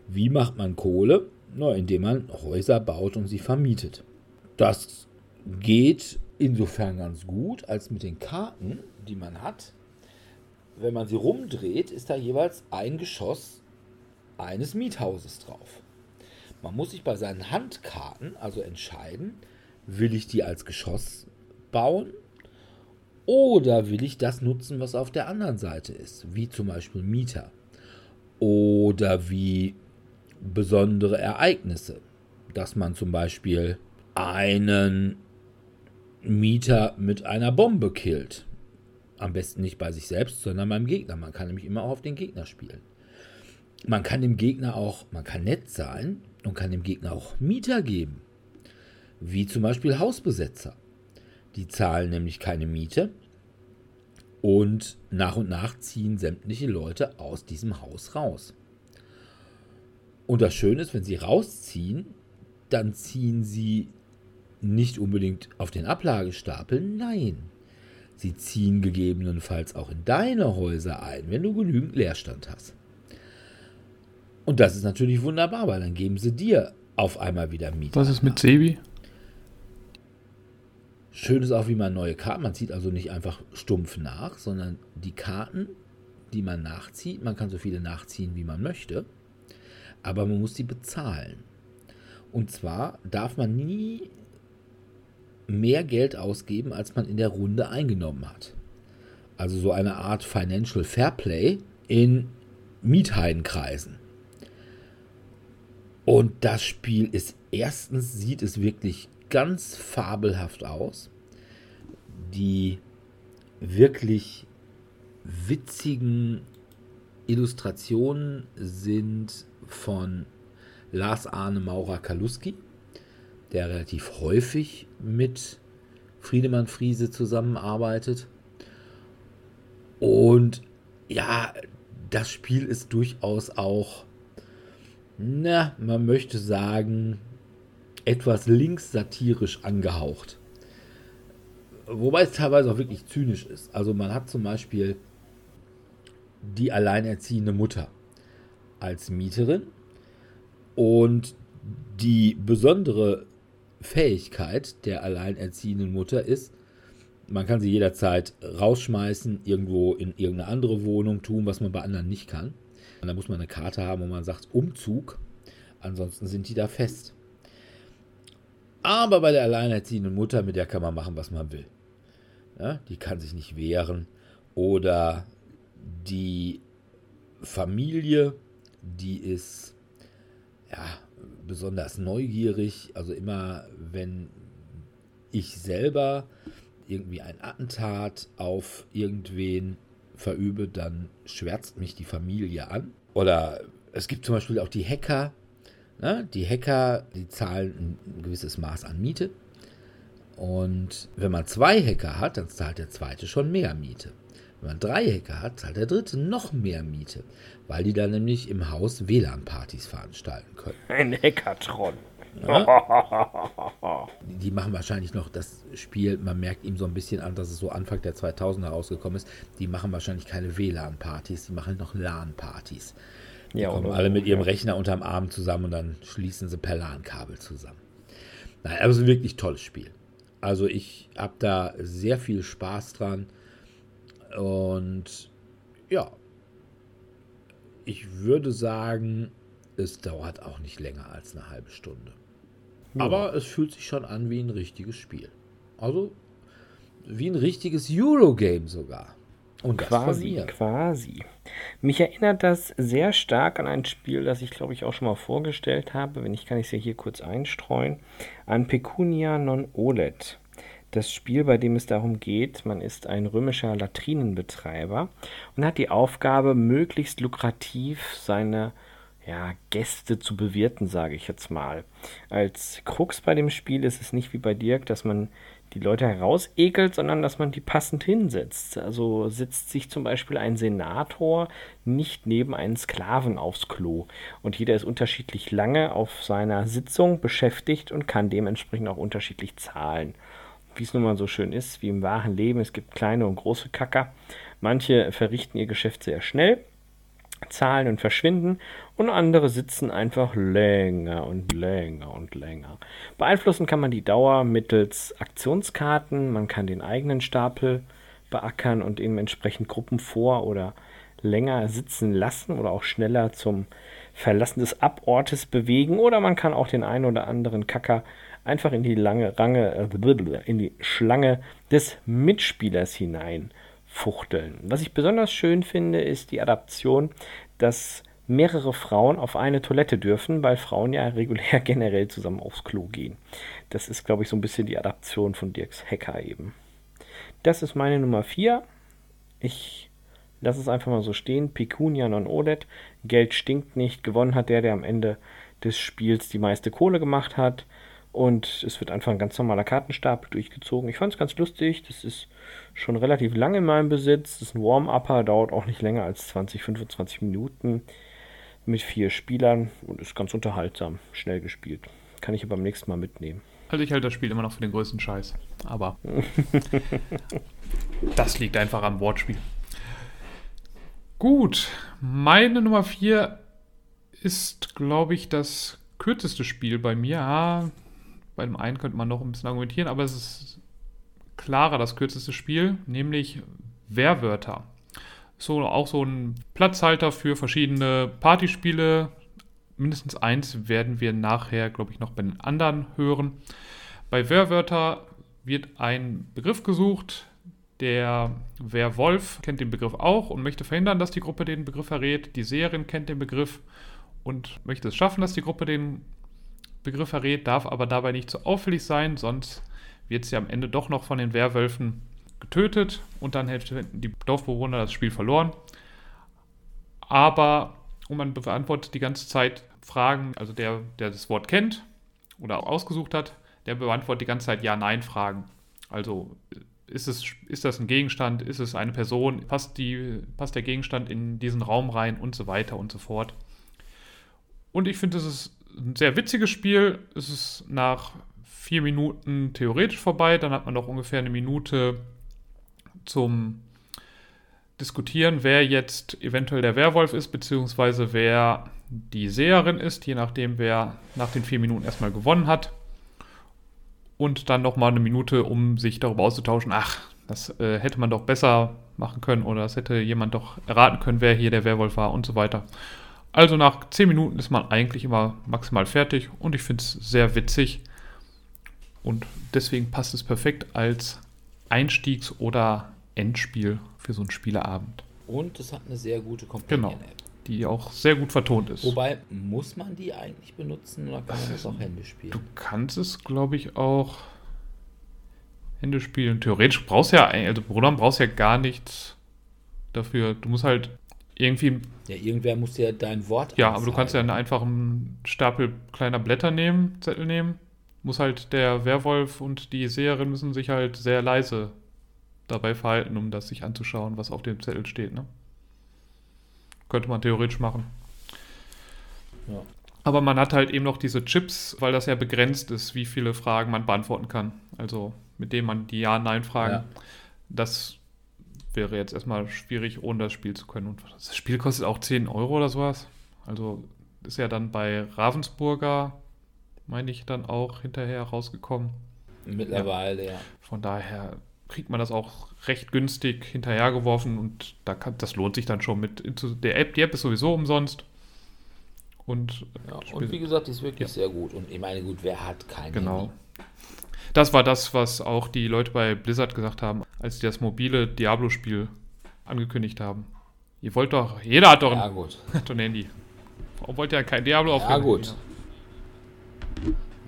Wie macht man Kohle? Na, indem man Häuser baut und sie vermietet. Das geht insofern ganz gut, als mit den Karten, die man hat. Wenn man sie rumdreht, ist da jeweils ein Geschoss eines Miethauses drauf. Man muss sich bei seinen Handkarten also entscheiden, will ich die als Geschoss bauen oder will ich das nutzen, was auf der anderen Seite ist, wie zum Beispiel Mieter oder wie besondere Ereignisse, dass man zum Beispiel einen Mieter mit einer Bombe killt. Am besten nicht bei sich selbst, sondern beim Gegner. Man kann nämlich immer auch auf den Gegner spielen. Man kann dem Gegner auch, man kann nett sein und kann dem Gegner auch Mieter geben. Wie zum Beispiel Hausbesetzer. Die zahlen nämlich keine Miete und nach und nach ziehen sämtliche Leute aus diesem Haus raus. Und das Schöne ist, wenn sie rausziehen, dann ziehen sie nicht unbedingt auf den Ablagestapel, nein. Sie ziehen gegebenenfalls auch in deine Häuser ein, wenn du genügend Leerstand hast. Und das ist natürlich wunderbar, weil dann geben sie dir auf einmal wieder Miete. Was ist mit Sebi? Schön ist auch, wie man neue Karten, man zieht also nicht einfach stumpf nach, sondern die Karten, die man nachzieht, man kann so viele nachziehen, wie man möchte aber man muss sie bezahlen. Und zwar darf man nie mehr Geld ausgeben, als man in der Runde eingenommen hat. Also so eine Art Financial Fairplay in Mietheidenkreisen. Und das Spiel ist erstens sieht es wirklich ganz fabelhaft aus. Die wirklich witzigen Illustrationen sind von Lars Arne Maurer Kaluski, der relativ häufig mit Friedemann Friese zusammenarbeitet. Und ja, das Spiel ist durchaus auch, na, man möchte sagen, etwas linkssatirisch angehaucht. Wobei es teilweise auch wirklich zynisch ist. Also man hat zum Beispiel die alleinerziehende Mutter als Mieterin. Und die besondere Fähigkeit der alleinerziehenden Mutter ist, man kann sie jederzeit rausschmeißen, irgendwo in irgendeine andere Wohnung tun, was man bei anderen nicht kann. Und da muss man eine Karte haben, wo man sagt Umzug. Ansonsten sind die da fest. Aber bei der alleinerziehenden Mutter, mit der kann man machen, was man will. Ja, die kann sich nicht wehren. Oder die Familie die ist ja besonders neugierig. Also immer, wenn ich selber irgendwie ein Attentat auf irgendwen verübe, dann schwärzt mich die Familie an. Oder es gibt zum Beispiel auch die Hacker. Ne? Die Hacker, die zahlen ein gewisses Maß an Miete. Und wenn man zwei Hacker hat, dann zahlt der zweite schon mehr Miete. Wenn man drei Hacker hat, zahlt der dritte noch mehr Miete, weil die dann nämlich im Haus WLAN-Partys veranstalten können. Ein Hackertron. Ja? Die machen wahrscheinlich noch das Spiel, man merkt ihm so ein bisschen an, dass es so Anfang der 2000er rausgekommen ist. Die machen wahrscheinlich keine WLAN-Partys, die machen noch LAN-Partys. Die ja, kommen alle mit ihrem Rechner unterm Arm zusammen und dann schließen sie per LAN-Kabel zusammen. Nein, aber es ist ein wirklich tolles Spiel. Also ich habe da sehr viel Spaß dran. Und ja, ich würde sagen, es dauert auch nicht länger als eine halbe Stunde. Ja. Aber es fühlt sich schon an wie ein richtiges Spiel. Also wie ein richtiges Eurogame sogar. Und quasi, quasi. Mich erinnert das sehr stark an ein Spiel, das ich glaube ich auch schon mal vorgestellt habe. Wenn ich kann ich es ja hier kurz einstreuen. An Pecunia non OLED. Das Spiel, bei dem es darum geht, man ist ein römischer Latrinenbetreiber und hat die Aufgabe, möglichst lukrativ seine ja, Gäste zu bewirten, sage ich jetzt mal. Als Krux bei dem Spiel ist es nicht wie bei Dirk, dass man die Leute herausekelt, sondern dass man die passend hinsetzt. Also setzt sich zum Beispiel ein Senator nicht neben einen Sklaven aufs Klo. Und jeder ist unterschiedlich lange auf seiner Sitzung beschäftigt und kann dementsprechend auch unterschiedlich zahlen. Wie es nun mal so schön ist, wie im wahren Leben, es gibt kleine und große Kacker. Manche verrichten ihr Geschäft sehr schnell, zahlen und verschwinden und andere sitzen einfach länger und länger und länger. Beeinflussen kann man die Dauer mittels Aktionskarten, man kann den eigenen Stapel beackern und eben entsprechend Gruppen vor oder länger sitzen lassen oder auch schneller zum Verlassen des Abortes bewegen oder man kann auch den einen oder anderen Kacker einfach in die lange Range, äh, in die Schlange des Mitspielers hinein fuchteln. Was ich besonders schön finde, ist die Adaption, dass mehrere Frauen auf eine Toilette dürfen, weil Frauen ja regulär generell zusammen aufs Klo gehen. Das ist, glaube ich, so ein bisschen die Adaption von Dirks Hacker eben. Das ist meine Nummer 4. Ich lasse es einfach mal so stehen. Pecunia non olet. Geld stinkt nicht. Gewonnen hat der, der am Ende des Spiels die meiste Kohle gemacht hat. Und es wird einfach ein ganz normaler Kartenstapel durchgezogen. Ich fand es ganz lustig. Das ist schon relativ lange in meinem Besitz. Das ist ein Warm-Upper, dauert auch nicht länger als 20, 25 Minuten mit vier Spielern und ist ganz unterhaltsam, schnell gespielt. Kann ich aber beim nächsten Mal mitnehmen. Also ich halte das Spiel immer noch für den größten Scheiß. Aber das liegt einfach am Wortspiel. Gut, meine Nummer 4 ist, glaube ich, das kürzeste Spiel bei mir. Ja, bei dem einen könnte man noch ein bisschen argumentieren, aber es ist klarer das kürzeste Spiel, nämlich Wehrwörter so auch so ein Platzhalter für verschiedene Partyspiele. Mindestens eins werden wir nachher, glaube ich, noch bei den anderen hören. Bei Werwörter wird ein Begriff gesucht. Der Werwolf kennt den Begriff auch und möchte verhindern, dass die Gruppe den Begriff verrät. Die Seherin kennt den Begriff und möchte es schaffen, dass die Gruppe den Begriff verrät, darf aber dabei nicht zu so auffällig sein, sonst wird sie am Ende doch noch von den Werwölfen getötet und dann hätten die Dorfbewohner das Spiel verloren. Aber und man beantwortet die ganze Zeit Fragen, also der, der das Wort kennt oder ausgesucht hat, der beantwortet die ganze Zeit Ja-Nein-Fragen. Also ist, es, ist das ein Gegenstand, ist es eine Person, passt, die, passt der Gegenstand in diesen Raum rein und so weiter und so fort. Und ich finde, es ist ein sehr witziges Spiel. Es ist nach vier Minuten theoretisch vorbei, dann hat man noch ungefähr eine Minute zum Diskutieren, wer jetzt eventuell der Werwolf ist, beziehungsweise wer die Seherin ist, je nachdem, wer nach den vier Minuten erstmal gewonnen hat. Und dann nochmal eine Minute, um sich darüber auszutauschen, ach, das äh, hätte man doch besser machen können oder das hätte jemand doch erraten können, wer hier der Werwolf war und so weiter. Also nach zehn Minuten ist man eigentlich immer maximal fertig und ich finde es sehr witzig. Und deswegen passt es perfekt als Einstiegs- oder Endspiel für so einen Spieleabend. Und es hat eine sehr gute Companion-App. Genau, die auch sehr gut vertont ist. Wobei, muss man die eigentlich benutzen oder kann man das auch Hände spielen? Du kannst es, glaube ich, auch Hände spielen. Theoretisch brauchst du ja, also Roland brauchst ja gar nichts dafür. Du musst halt irgendwie. Ja, irgendwer muss ja dein Wort. Ja, aber du kannst ja einen Stapel kleiner Blätter nehmen, Zettel nehmen. Muss halt der Werwolf und die Seherin müssen sich halt sehr leise dabei verhalten, um das sich anzuschauen, was auf dem Zettel steht. Ne? Könnte man theoretisch machen. Ja. Aber man hat halt eben noch diese Chips, weil das ja begrenzt ist, wie viele Fragen man beantworten kann. Also mit denen man die Ja-Nein-Fragen. Ja. Das wäre jetzt erstmal schwierig, ohne das Spiel zu können. Und das Spiel kostet auch 10 Euro oder sowas. Also ist ja dann bei Ravensburger, meine ich, dann auch hinterher rausgekommen. Mittlerweile, ja. ja. Von daher kriegt man das auch recht günstig hinterhergeworfen und da kann, das lohnt sich dann schon mit der App. Die App ist sowieso umsonst. Und, ja, und wie gesagt, die ist wirklich ja. sehr gut. Und ich meine, gut, wer hat keine? Genau. Handy? Das war das, was auch die Leute bei Blizzard gesagt haben, als sie das mobile Diablo-Spiel angekündigt haben. Ihr wollt doch, jeder hat doch ein, ja, gut. hat ein Handy. Warum wollt ihr kein Diablo auf Ja, gut.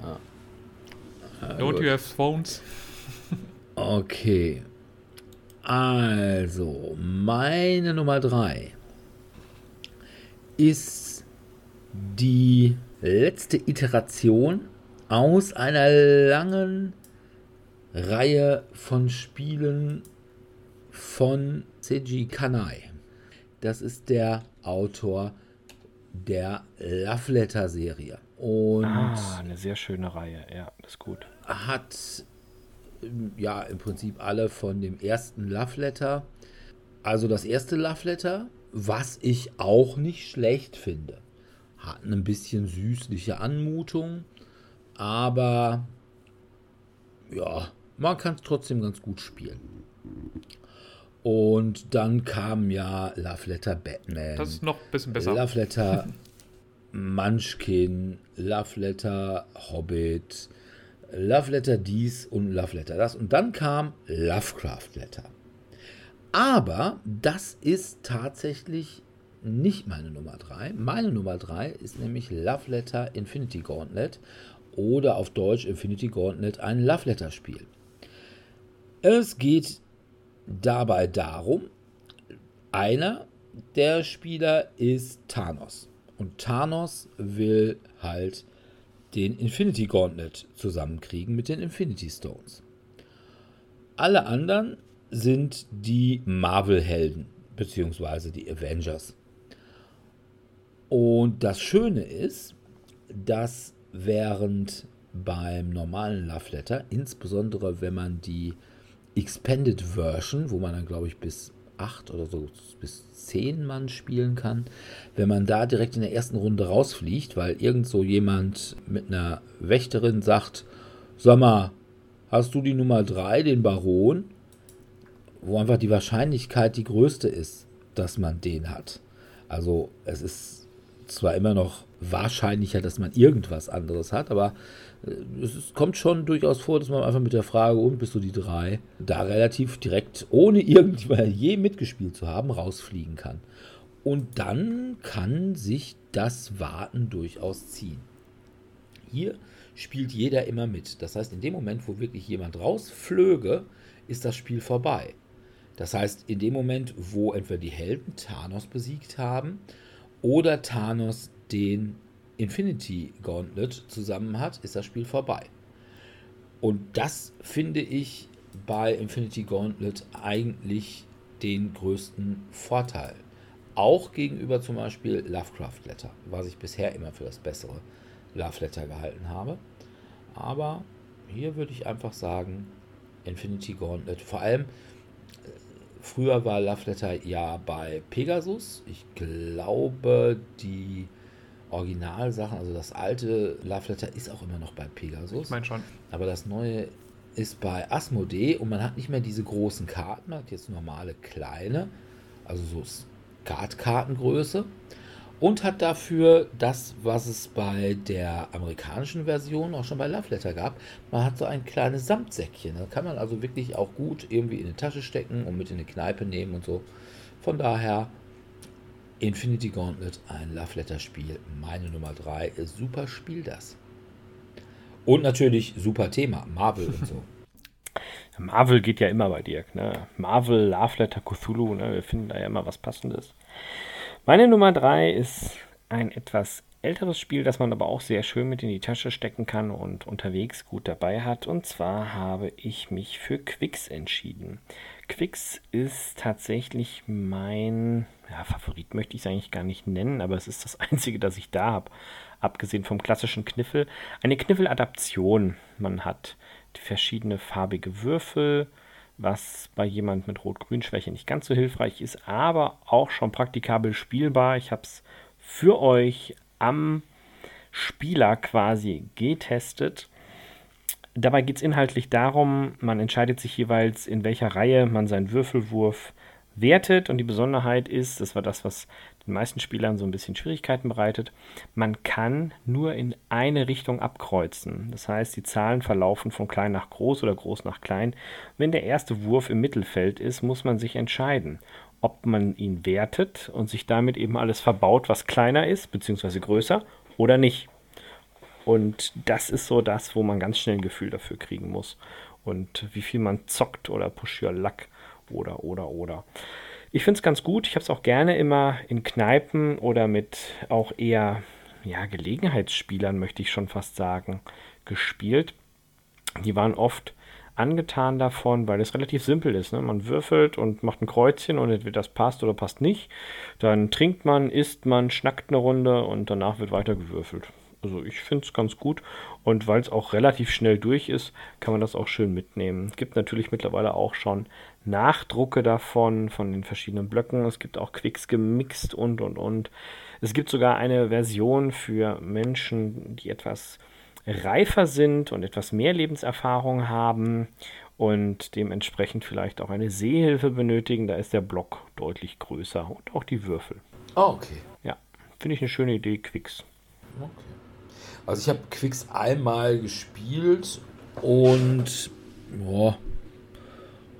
Ja. Don't gut. you have phones? Okay. Also, meine Nummer 3 ist die letzte Iteration aus einer langen Reihe von Spielen von Seiji Kanai. Das ist der Autor der Love Letter Serie. Und ah, eine sehr schöne Reihe, ja, das ist gut. Hat ja im Prinzip alle von dem ersten Love Letter. Also das erste Love Letter, was ich auch nicht schlecht finde. Hat ein bisschen süßliche Anmutung, aber ja, man kann es trotzdem ganz gut spielen. Und dann kam ja Love Letter Batman. Das ist noch ein bisschen besser. Love Letter Munchkin, Love Letter Hobbit, Love Letter dies und Love Letter das. Und dann kam Lovecraft Letter. Aber das ist tatsächlich nicht meine Nummer 3. Meine Nummer 3 ist nämlich Love Letter Infinity Gauntlet oder auf Deutsch Infinity Gauntlet ein Love Letter Spiel. Es geht dabei darum, einer der Spieler ist Thanos. Und Thanos will halt den Infinity Gauntlet zusammenkriegen mit den Infinity Stones. Alle anderen sind die Marvel-Helden, beziehungsweise die Avengers. Und das Schöne ist, dass während beim normalen Love Letter, insbesondere wenn man die Expanded Version, wo man dann, glaube ich, bis acht oder so bis zehn Mann spielen kann, wenn man da direkt in der ersten Runde rausfliegt, weil irgend so jemand mit einer Wächterin sagt, sag mal, hast du die Nummer 3, den Baron? Wo einfach die Wahrscheinlichkeit die größte ist, dass man den hat. Also es ist zwar immer noch wahrscheinlicher, dass man irgendwas anderes hat, aber äh, es kommt schon durchaus vor, dass man einfach mit der Frage, und bist du die drei, da relativ direkt, ohne irgendwann je mitgespielt zu haben, rausfliegen kann. Und dann kann sich das Warten durchaus ziehen. Hier spielt jeder immer mit. Das heißt, in dem Moment, wo wirklich jemand rausflöge, ist das Spiel vorbei. Das heißt, in dem Moment, wo entweder die Helden Thanos besiegt haben oder Thanos den Infinity Gauntlet zusammen hat, ist das Spiel vorbei. Und das finde ich bei Infinity Gauntlet eigentlich den größten Vorteil. Auch gegenüber zum Beispiel Lovecraft Letter, was ich bisher immer für das bessere Love Letter gehalten habe. Aber hier würde ich einfach sagen, Infinity Gauntlet. Vor allem, äh, früher war Love Letter ja bei Pegasus. Ich glaube, die Originalsachen, also das alte Love Letter ist auch immer noch bei Pegasus. Ich meine schon. Aber das neue ist bei Asmodee und man hat nicht mehr diese großen Karten, man hat jetzt normale kleine, also so Skatkartengröße und hat dafür das, was es bei der amerikanischen Version auch schon bei Love Letter gab. Man hat so ein kleines Samtsäckchen. Da kann man also wirklich auch gut irgendwie in die Tasche stecken und mit in die Kneipe nehmen und so. Von daher Infinity Gauntlet, ein Love Letter Spiel, meine Nummer 3. Super Spiel das. Und natürlich super Thema, Marvel und so. Marvel geht ja immer bei dir. Ne? Marvel, Love Letter, Cthulhu, ne? wir finden da ja immer was Passendes. Meine Nummer 3 ist ein etwas älteres Spiel, das man aber auch sehr schön mit in die Tasche stecken kann und unterwegs gut dabei hat. Und zwar habe ich mich für Quicks entschieden. Quicks ist tatsächlich mein ja, Favorit, möchte ich es eigentlich gar nicht nennen, aber es ist das einzige, das ich da habe. Abgesehen vom klassischen Kniffel. Eine Kniffeladaption. Man hat verschiedene farbige Würfel, was bei jemand mit Rot-Grün-Schwäche nicht ganz so hilfreich ist, aber auch schon praktikabel spielbar. Ich habe es für euch am Spieler quasi getestet. Dabei geht es inhaltlich darum, man entscheidet sich jeweils, in welcher Reihe man seinen Würfelwurf wertet. Und die Besonderheit ist, das war das, was den meisten Spielern so ein bisschen Schwierigkeiten bereitet, man kann nur in eine Richtung abkreuzen. Das heißt, die Zahlen verlaufen von klein nach groß oder groß nach klein. Wenn der erste Wurf im Mittelfeld ist, muss man sich entscheiden, ob man ihn wertet und sich damit eben alles verbaut, was kleiner ist, beziehungsweise größer, oder nicht. Und das ist so das, wo man ganz schnell ein Gefühl dafür kriegen muss. und wie viel man zockt oder Push Your Luck oder, oder, oder. Ich finde es ganz gut. Ich habe es auch gerne immer in Kneipen oder mit auch eher ja, Gelegenheitsspielern, möchte ich schon fast sagen, gespielt. Die waren oft angetan davon, weil es relativ simpel ist. Ne? Man würfelt und macht ein Kreuzchen und entweder das passt oder passt nicht. Dann trinkt man, isst man, schnackt eine Runde und danach wird weiter gewürfelt. Also ich finde es ganz gut und weil es auch relativ schnell durch ist, kann man das auch schön mitnehmen. Es gibt natürlich mittlerweile auch schon Nachdrucke davon, von den verschiedenen Blöcken. Es gibt auch Quicks gemixt und und und. Es gibt sogar eine Version für Menschen, die etwas reifer sind und etwas mehr Lebenserfahrung haben und dementsprechend vielleicht auch eine Sehhilfe benötigen. Da ist der Block deutlich größer und auch die Würfel. Oh, okay. Ja, finde ich eine schöne Idee, Quicks. Okay. Also ich habe Quicks einmal gespielt und boah,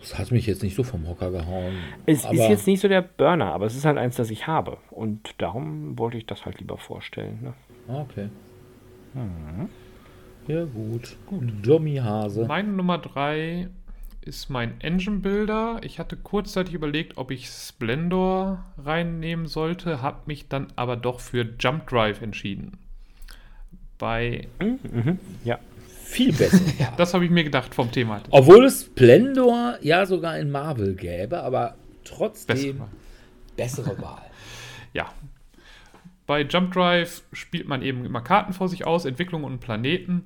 das hat mich jetzt nicht so vom Hocker gehauen. Es ist jetzt nicht so der Burner, aber es ist halt eins, das ich habe. Und darum wollte ich das halt lieber vorstellen. Ne? Okay. Mhm. Ja, gut. gut. Dummy Hase. Meine Nummer 3 ist mein Engine Builder. Ich hatte kurzzeitig überlegt, ob ich Splendor reinnehmen sollte, habe mich dann aber doch für Jump Drive entschieden. Bei. Mhm, mhm. ja. Viel besser. ja, das habe ich mir gedacht vom Thema. Obwohl es Splendor ja sogar in Marvel gäbe, aber trotzdem bessere, bessere Wahl. ja, bei Jump Drive spielt man eben immer Karten vor sich aus, Entwicklungen und Planeten.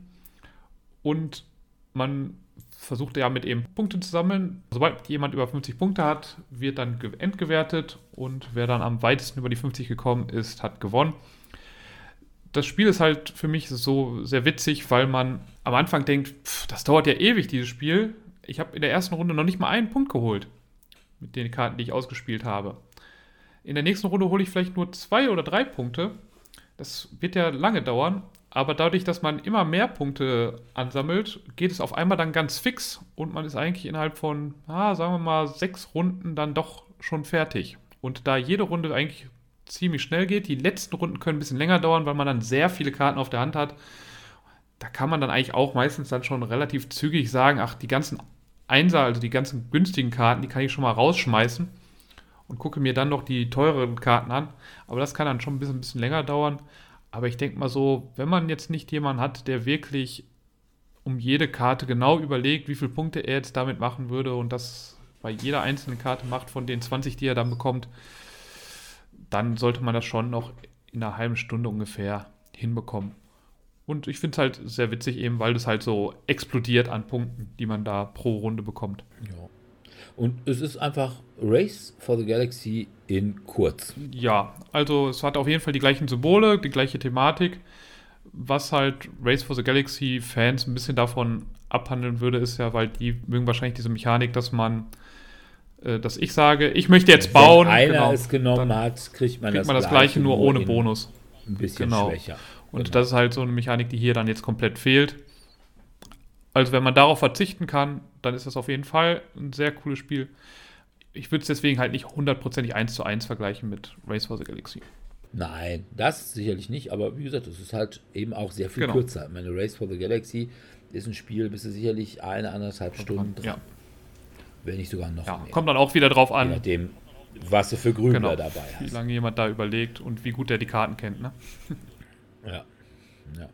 Und man versucht ja mit eben Punkte zu sammeln. Sobald jemand über 50 Punkte hat, wird dann entgewertet und wer dann am weitesten über die 50 gekommen ist, hat gewonnen. Das Spiel ist halt für mich so sehr witzig, weil man am Anfang denkt, pff, das dauert ja ewig, dieses Spiel. Ich habe in der ersten Runde noch nicht mal einen Punkt geholt mit den Karten, die ich ausgespielt habe. In der nächsten Runde hole ich vielleicht nur zwei oder drei Punkte. Das wird ja lange dauern. Aber dadurch, dass man immer mehr Punkte ansammelt, geht es auf einmal dann ganz fix und man ist eigentlich innerhalb von, ah, sagen wir mal, sechs Runden dann doch schon fertig. Und da jede Runde eigentlich ziemlich schnell geht, die letzten Runden können ein bisschen länger dauern, weil man dann sehr viele Karten auf der Hand hat. Da kann man dann eigentlich auch meistens dann schon relativ zügig sagen, ach, die ganzen Einser, also die ganzen günstigen Karten, die kann ich schon mal rausschmeißen und gucke mir dann noch die teureren Karten an. Aber das kann dann schon ein bisschen, ein bisschen länger dauern. Aber ich denke mal so, wenn man jetzt nicht jemanden hat, der wirklich um jede Karte genau überlegt, wie viele Punkte er jetzt damit machen würde und das bei jeder einzelnen Karte macht von den 20, die er dann bekommt, dann sollte man das schon noch in einer halben Stunde ungefähr hinbekommen. Und ich finde es halt sehr witzig, eben weil das halt so explodiert an Punkten, die man da pro Runde bekommt. Ja. Und es ist einfach Race for the Galaxy in kurz. Ja, also es hat auf jeden Fall die gleichen Symbole, die gleiche Thematik. Was halt Race for the Galaxy Fans ein bisschen davon abhandeln würde, ist ja, weil die mögen wahrscheinlich diese Mechanik, dass man, dass ich sage, ich möchte jetzt bauen. Wenn einer genau, es genommen hat, kriegt man, kriegt das, man das gleiche, nur ohne Bonus. Ein bisschen genau. schwächer. Und genau. das ist halt so eine Mechanik, die hier dann jetzt komplett fehlt. Also wenn man darauf verzichten kann, dann ist das auf jeden Fall ein sehr cooles Spiel. Ich würde es deswegen halt nicht hundertprozentig eins zu eins vergleichen mit Race for the Galaxy. Nein, das sicherlich nicht, aber wie gesagt, es ist halt eben auch sehr viel genau. kürzer. Meine Race for the Galaxy ist ein Spiel, bist du sicherlich eine, anderthalb Stunden dran. Ja. Wenn nicht sogar noch ja, mehr. Kommt dann auch wieder drauf an. Je nachdem, was du für Gründer genau, dabei hast. Wie lange jemand da überlegt und wie gut der die Karten kennt, ne? ja. Ja.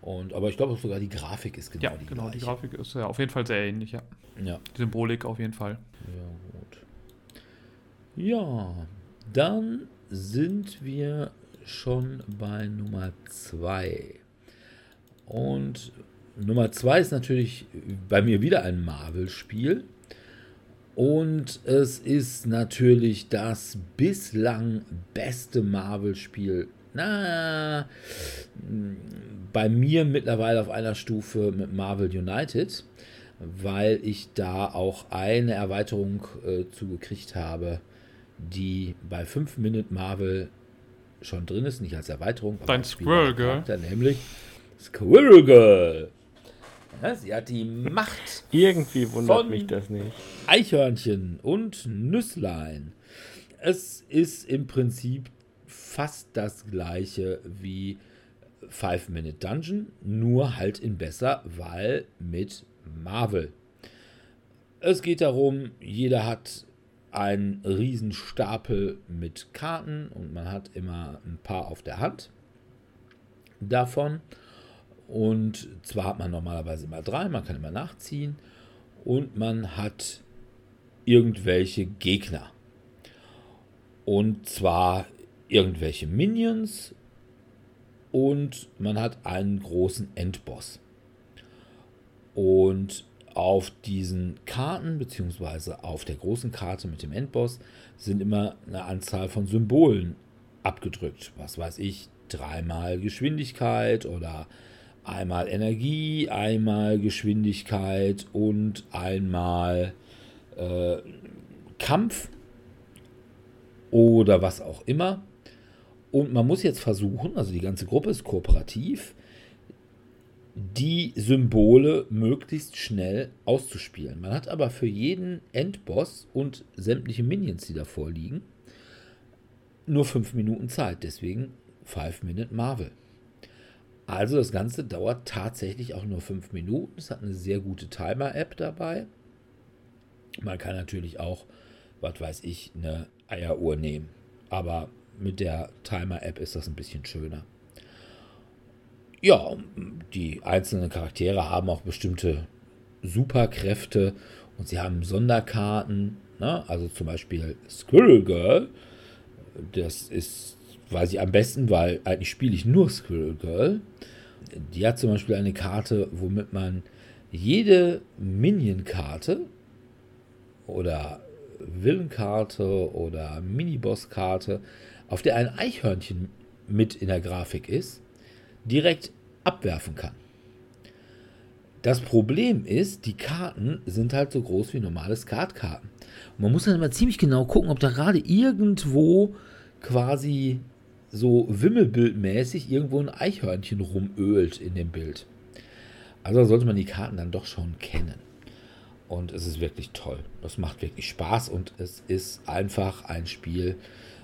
Und, aber ich glaube sogar die Grafik ist genau ja, die genau, gleiche. die Grafik ist ja auf jeden Fall sehr ähnlich, ja. ja. Die Symbolik auf jeden Fall. Ja, gut. Ja, dann sind wir schon bei Nummer 2. Und Nummer 2 ist natürlich bei mir wieder ein Marvel-Spiel. Und es ist natürlich das bislang beste Marvel-Spiel na, bei mir mittlerweile auf einer Stufe mit Marvel United, weil ich da auch eine Erweiterung äh, zugekriegt habe, die bei 5 Minute Marvel schon drin ist, nicht als Erweiterung. Dein Squirrel Girl. Nämlich Squirrel Girl. Ja, sie hat die Macht. Irgendwie wundert mich das nicht. Eichhörnchen und Nüsslein. Es ist im Prinzip fast das gleiche wie Five Minute Dungeon, nur halt in besser, weil mit Marvel. Es geht darum, jeder hat einen riesen Stapel mit Karten und man hat immer ein paar auf der Hand davon. Und zwar hat man normalerweise immer drei, man kann immer nachziehen und man hat irgendwelche Gegner. Und zwar irgendwelche Minions und man hat einen großen Endboss. Und auf diesen Karten, beziehungsweise auf der großen Karte mit dem Endboss, sind immer eine Anzahl von Symbolen abgedrückt. Was weiß ich, dreimal Geschwindigkeit oder einmal Energie, einmal Geschwindigkeit und einmal äh, Kampf oder was auch immer. Und man muss jetzt versuchen, also die ganze Gruppe ist kooperativ, die Symbole möglichst schnell auszuspielen. Man hat aber für jeden Endboss und sämtliche Minions, die davor liegen, nur fünf Minuten Zeit. Deswegen 5 Minute Marvel. Also das Ganze dauert tatsächlich auch nur fünf Minuten. Es hat eine sehr gute Timer-App dabei. Man kann natürlich auch, was weiß ich, eine Eieruhr nehmen. Aber mit der Timer-App ist das ein bisschen schöner. Ja, die einzelnen Charaktere haben auch bestimmte Superkräfte und sie haben Sonderkarten. Ne? Also zum Beispiel Squirrel Girl. Das ist, weiß ich am besten, weil eigentlich spiele ich nur Squirrel Girl. Die hat zum Beispiel eine Karte, womit man jede Minion-Karte oder Villain-Karte oder Miniboss-Karte, auf der ein Eichhörnchen mit in der Grafik ist, direkt abwerfen kann. Das Problem ist, die Karten sind halt so groß wie normale Skatkarten. man muss dann immer ziemlich genau gucken, ob da gerade irgendwo quasi so wimmelbildmäßig irgendwo ein Eichhörnchen rumölt in dem Bild. Also sollte man die Karten dann doch schon kennen. Und es ist wirklich toll. Das macht wirklich Spaß und es ist einfach ein Spiel,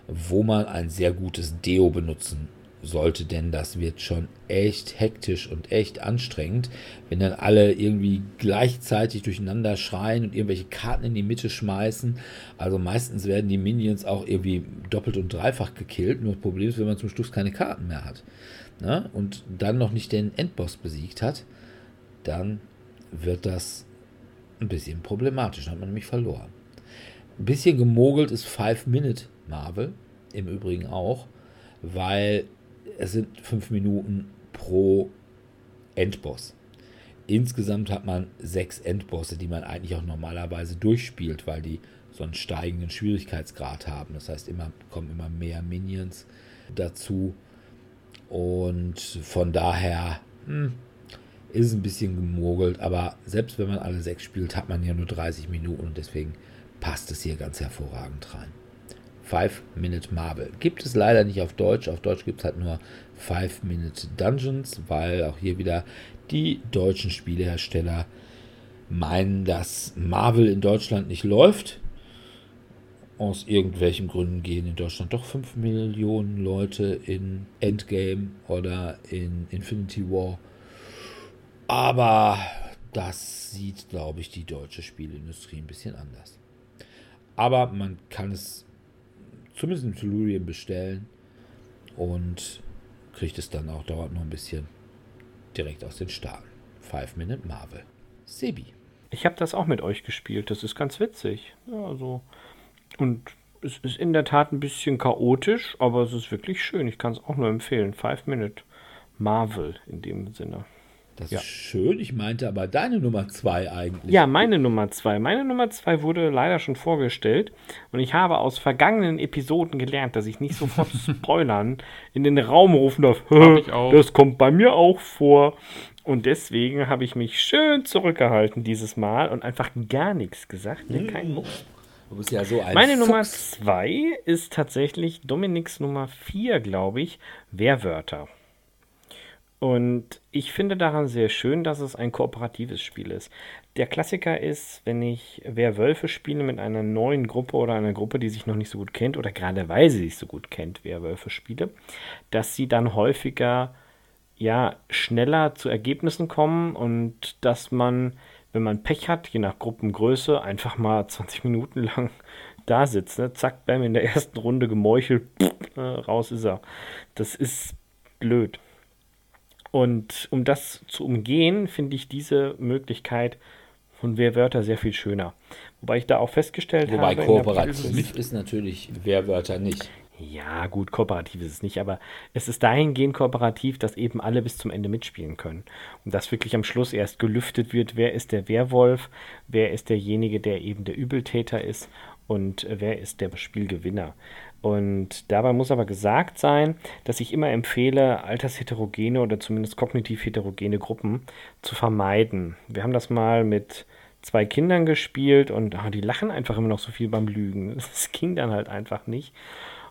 wo man ein sehr gutes Deo benutzen sollte, denn das wird schon echt hektisch und echt anstrengend, wenn dann alle irgendwie gleichzeitig durcheinander schreien und irgendwelche Karten in die Mitte schmeißen. Also meistens werden die Minions auch irgendwie doppelt und dreifach gekillt. Nur das Problem ist, wenn man zum Schluss keine Karten mehr hat ne? und dann noch nicht den Endboss besiegt hat, dann wird das ein bisschen problematisch. Dann hat man nämlich verloren. Ein bisschen gemogelt ist Five Minute Marvel, im Übrigen auch, weil es sind fünf Minuten pro Endboss. Insgesamt hat man sechs Endbosse, die man eigentlich auch normalerweise durchspielt, weil die so einen steigenden Schwierigkeitsgrad haben. Das heißt, immer kommen immer mehr Minions dazu. Und von daher hm, ist es ein bisschen gemogelt. Aber selbst wenn man alle sechs spielt, hat man ja nur 30 Minuten und deswegen passt es hier ganz hervorragend rein. Five Minute Marble. Gibt es leider nicht auf Deutsch. Auf Deutsch gibt es halt nur Five Minute Dungeons, weil auch hier wieder die deutschen Spielehersteller meinen, dass Marvel in Deutschland nicht läuft. Aus irgendwelchen Gründen gehen in Deutschland doch 5 Millionen Leute in Endgame oder in Infinity War. Aber das sieht, glaube ich, die deutsche Spielindustrie ein bisschen anders. Aber man kann es zumindest in Tellurien bestellen und kriegt es dann auch, dauert noch ein bisschen direkt aus den Staaten. Five Minute Marvel. Sebi. Ich habe das auch mit euch gespielt. Das ist ganz witzig. Ja, also, und es ist in der Tat ein bisschen chaotisch, aber es ist wirklich schön. Ich kann es auch nur empfehlen. Five Minute Marvel in dem Sinne. Das ja. ist schön. Ich meinte aber deine Nummer zwei eigentlich. Ja, meine Nummer zwei. Meine Nummer zwei wurde leider schon vorgestellt. Und ich habe aus vergangenen Episoden gelernt, dass ich nicht sofort Spoilern in den Raum rufen darf. das kommt bei mir auch vor. Und deswegen habe ich mich schön zurückgehalten dieses Mal und einfach gar nichts gesagt. Ne? Kein Mucks. Du bist ja so ein Meine Fuchs. Nummer zwei ist tatsächlich Dominiks Nummer vier, glaube ich. Wehrwörter. Und ich finde daran sehr schön, dass es ein kooperatives Spiel ist. Der Klassiker ist, wenn ich Werwölfe spiele mit einer neuen Gruppe oder einer Gruppe, die sich noch nicht so gut kennt oder gerade weil sie sich so gut kennt, Werwölfe spiele, dass sie dann häufiger ja schneller zu Ergebnissen kommen und dass man wenn man Pech hat, je nach Gruppengröße, einfach mal 20 Minuten lang da sitzt. Ne? Zack, bam, in der ersten Runde gemeuchelt, pff, äh, raus ist er. Das ist blöd. Und um das zu umgehen, finde ich diese Möglichkeit von Wehrwörter sehr viel schöner. Wobei ich da auch festgestellt Wobei habe. kooperativ ist natürlich Wehrwörter nicht. Ja, gut, kooperativ ist es nicht, aber es ist dahingehend kooperativ, dass eben alle bis zum Ende mitspielen können. Und dass wirklich am Schluss erst gelüftet wird, wer ist der Werwolf, wer ist derjenige, der eben der Übeltäter ist und wer ist der Spielgewinner. Und dabei muss aber gesagt sein, dass ich immer empfehle, altersheterogene oder zumindest kognitiv heterogene Gruppen zu vermeiden. Wir haben das mal mit zwei Kindern gespielt und oh, die lachen einfach immer noch so viel beim Lügen. Das ging dann halt einfach nicht.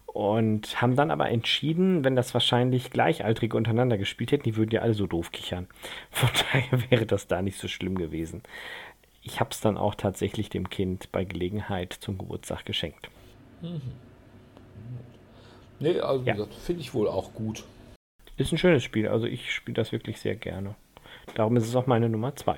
Und haben dann aber entschieden, wenn das wahrscheinlich Gleichaltrige untereinander gespielt hätten, die würden ja alle so doof kichern. Von daher wäre das da nicht so schlimm gewesen. Ich habe es dann auch tatsächlich dem Kind bei Gelegenheit zum Geburtstag geschenkt. Mhm. Nee, also ja. finde ich wohl auch gut. Ist ein schönes Spiel, also ich spiele das wirklich sehr gerne. Darum ist es auch meine Nummer 2.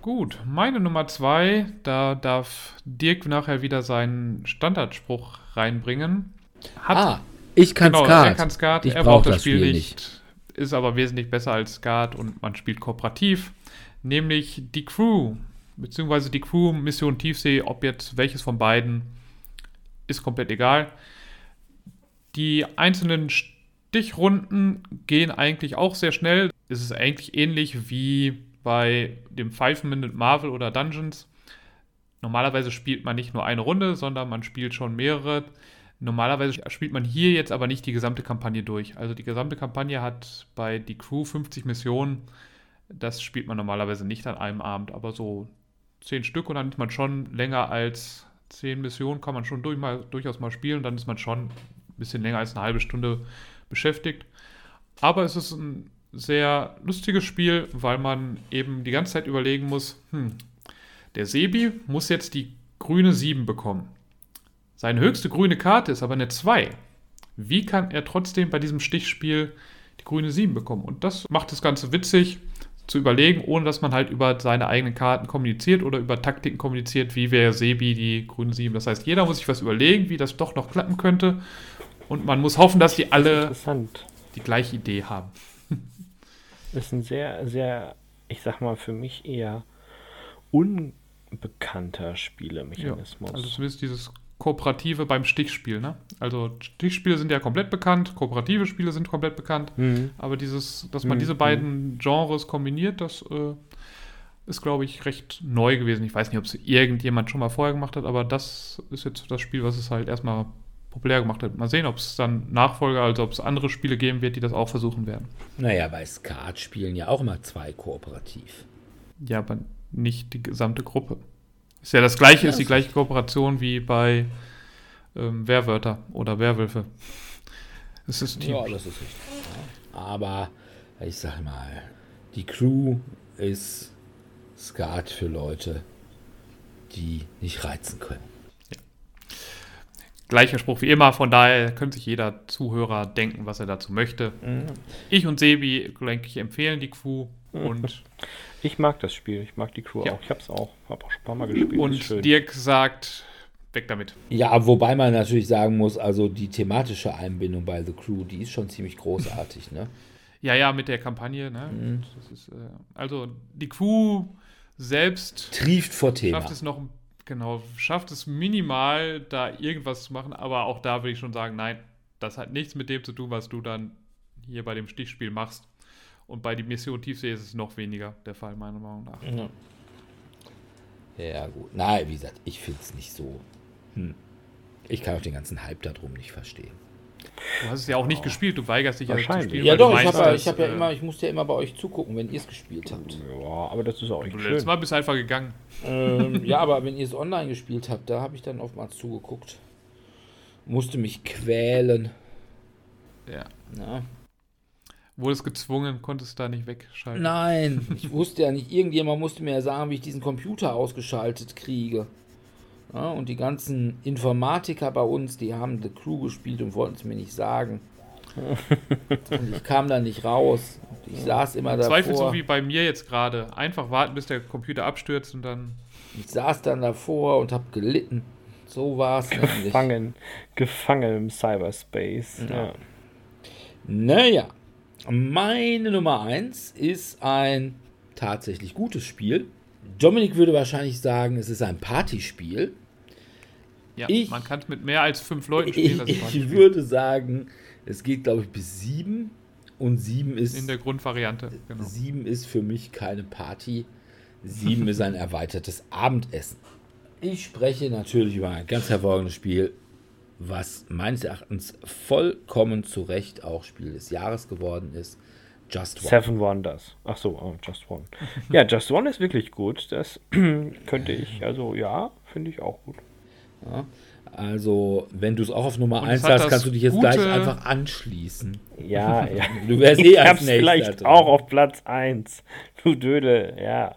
Gut, meine Nummer 2, da darf Dirk nachher wieder seinen Standardspruch reinbringen. Hat, ah, ich kann genau, Skat. Er kann Skat, ich er braucht das Spiel, nicht, nicht, ist aber wesentlich besser als Skat und man spielt kooperativ. Nämlich die Crew, beziehungsweise die Crew Mission Tiefsee, ob jetzt welches von beiden, ist komplett egal. Die einzelnen Stichrunden gehen eigentlich auch sehr schnell. Es ist eigentlich ähnlich wie bei dem Five-Minute Marvel oder Dungeons. Normalerweise spielt man nicht nur eine Runde, sondern man spielt schon mehrere. Normalerweise spielt man hier jetzt aber nicht die gesamte Kampagne durch. Also die gesamte Kampagne hat bei die Crew 50 Missionen. Das spielt man normalerweise nicht an einem Abend, aber so 10 Stück und dann ist man schon länger als 10 Missionen, kann man schon durch mal, durchaus mal spielen. Dann ist man schon bisschen länger als eine halbe Stunde beschäftigt. Aber es ist ein sehr lustiges Spiel, weil man eben die ganze Zeit überlegen muss, hm, der Sebi muss jetzt die grüne 7 bekommen. Seine höchste grüne Karte ist aber eine 2. Wie kann er trotzdem bei diesem Stichspiel die grüne 7 bekommen? Und das macht das Ganze witzig zu überlegen, ohne dass man halt über seine eigenen Karten kommuniziert oder über Taktiken kommuniziert, wie wäre Sebi die grüne 7. Das heißt, jeder muss sich was überlegen, wie das doch noch klappen könnte. Und man muss hoffen, dass die alle die gleiche Idee haben. Das ist ein sehr, sehr, ich sag mal, für mich eher unbekannter Spielemechanismus. Ja, also zumindest dieses Kooperative beim Stichspiel, ne? Also Stichspiele sind ja komplett bekannt, kooperative Spiele sind komplett bekannt, mhm. aber dieses, dass man mhm. diese beiden Genres kombiniert, das äh, ist, glaube ich, recht neu gewesen. Ich weiß nicht, ob es irgendjemand schon mal vorher gemacht hat, aber das ist jetzt das Spiel, was es halt erstmal populär gemacht hat. Mal sehen, ob es dann Nachfolger, also ob es andere Spiele geben wird, die das auch versuchen werden. Naja, bei Skat spielen ja auch immer zwei kooperativ. Ja, aber nicht die gesamte Gruppe. Ist ja das gleiche, ja, ist die gleiche Kooperation wie bei ähm, Wehrwörter oder Werwölfe. Es ist Team. Ja, das ist richtig. Aber ich sag mal, die Crew ist Skat für Leute, die nicht reizen können gleicher Spruch wie immer, von daher könnte sich jeder Zuhörer denken, was er dazu möchte. Mhm. Ich und Sebi, denke ich, empfehlen die Crew und. Ich mag das Spiel, ich mag die Crew ja. auch. Ich habe es auch, habe auch schon ein paar Mal gespielt. Und Dirk sagt, weg damit. Ja, wobei man natürlich sagen muss, also die thematische Einbindung bei The Crew, die ist schon ziemlich großartig, ne? Ja, ja, mit der Kampagne, ne? Mhm. Ist, äh, also die Crew selbst trieft vor Thema. Schafft es noch Genau, schafft es minimal, da irgendwas zu machen, aber auch da würde ich schon sagen, nein, das hat nichts mit dem zu tun, was du dann hier bei dem Stichspiel machst. Und bei der Mission Tiefsee ist es noch weniger der Fall, meiner Meinung nach. Ja, ja gut. Nein, wie gesagt, ich finde es nicht so. Hm. Ich kann auch den ganzen Hype darum nicht verstehen. Du hast es ja auch nicht oh. gespielt, du weigerst dich ja zu spielen. Ja doch, ich habe hab ja äh, immer, ich musste ja immer bei euch zugucken, wenn ihr es gespielt habt. Ja, aber das ist auch echt schön. Letztes Mal bist du einfach gegangen. Ähm, ja, aber wenn ihr es online gespielt habt, da habe ich dann oftmals zugeguckt. Musste mich quälen. Ja. ja. Wurdest gezwungen, konntest da nicht wegschalten. Nein, ich wusste ja nicht. Irgendjemand musste mir ja sagen, wie ich diesen Computer ausgeschaltet kriege. Ja, und die ganzen Informatiker bei uns, die haben The Crew gespielt und wollten es mir nicht sagen. und ich kam da nicht raus. Ich saß immer Im davor. Zweifel so wie bei mir jetzt gerade. Einfach warten, bis der Computer abstürzt und dann. Ich saß dann davor und hab gelitten. So war es nämlich. Gefangen, gefangen im Cyberspace. Ja. Ja. Naja, meine Nummer 1 ist ein tatsächlich gutes Spiel. Dominik würde wahrscheinlich sagen, es ist ein Partyspiel. Ja, Ich- man kann es mit mehr als fünf Leuten spielen. Ich, ich würde sagen, es geht, glaube ich, bis 7. Und 7 ist, in der Grundvariante. Genau. 7 ist für mich keine Party. 7 ist ein erweitertes Abendessen. Ich spreche natürlich über ein ganz hervorragendes Spiel, was meines Erachtens vollkommen zu Recht auch Spiel des Jahres geworden ist. Just One. Seven Wonders. Ach so, oh, Just One. Ja, Just One ist wirklich gut. Das könnte ich, also ja, finde ich auch gut. Also, wenn du es auch auf Nummer Und 1 es hat hast, kannst du dich jetzt gleich einfach anschließen. Ja, ja. Du wärst eh ich als hab's vielleicht auch auf Platz 1. Du Dödel, ja.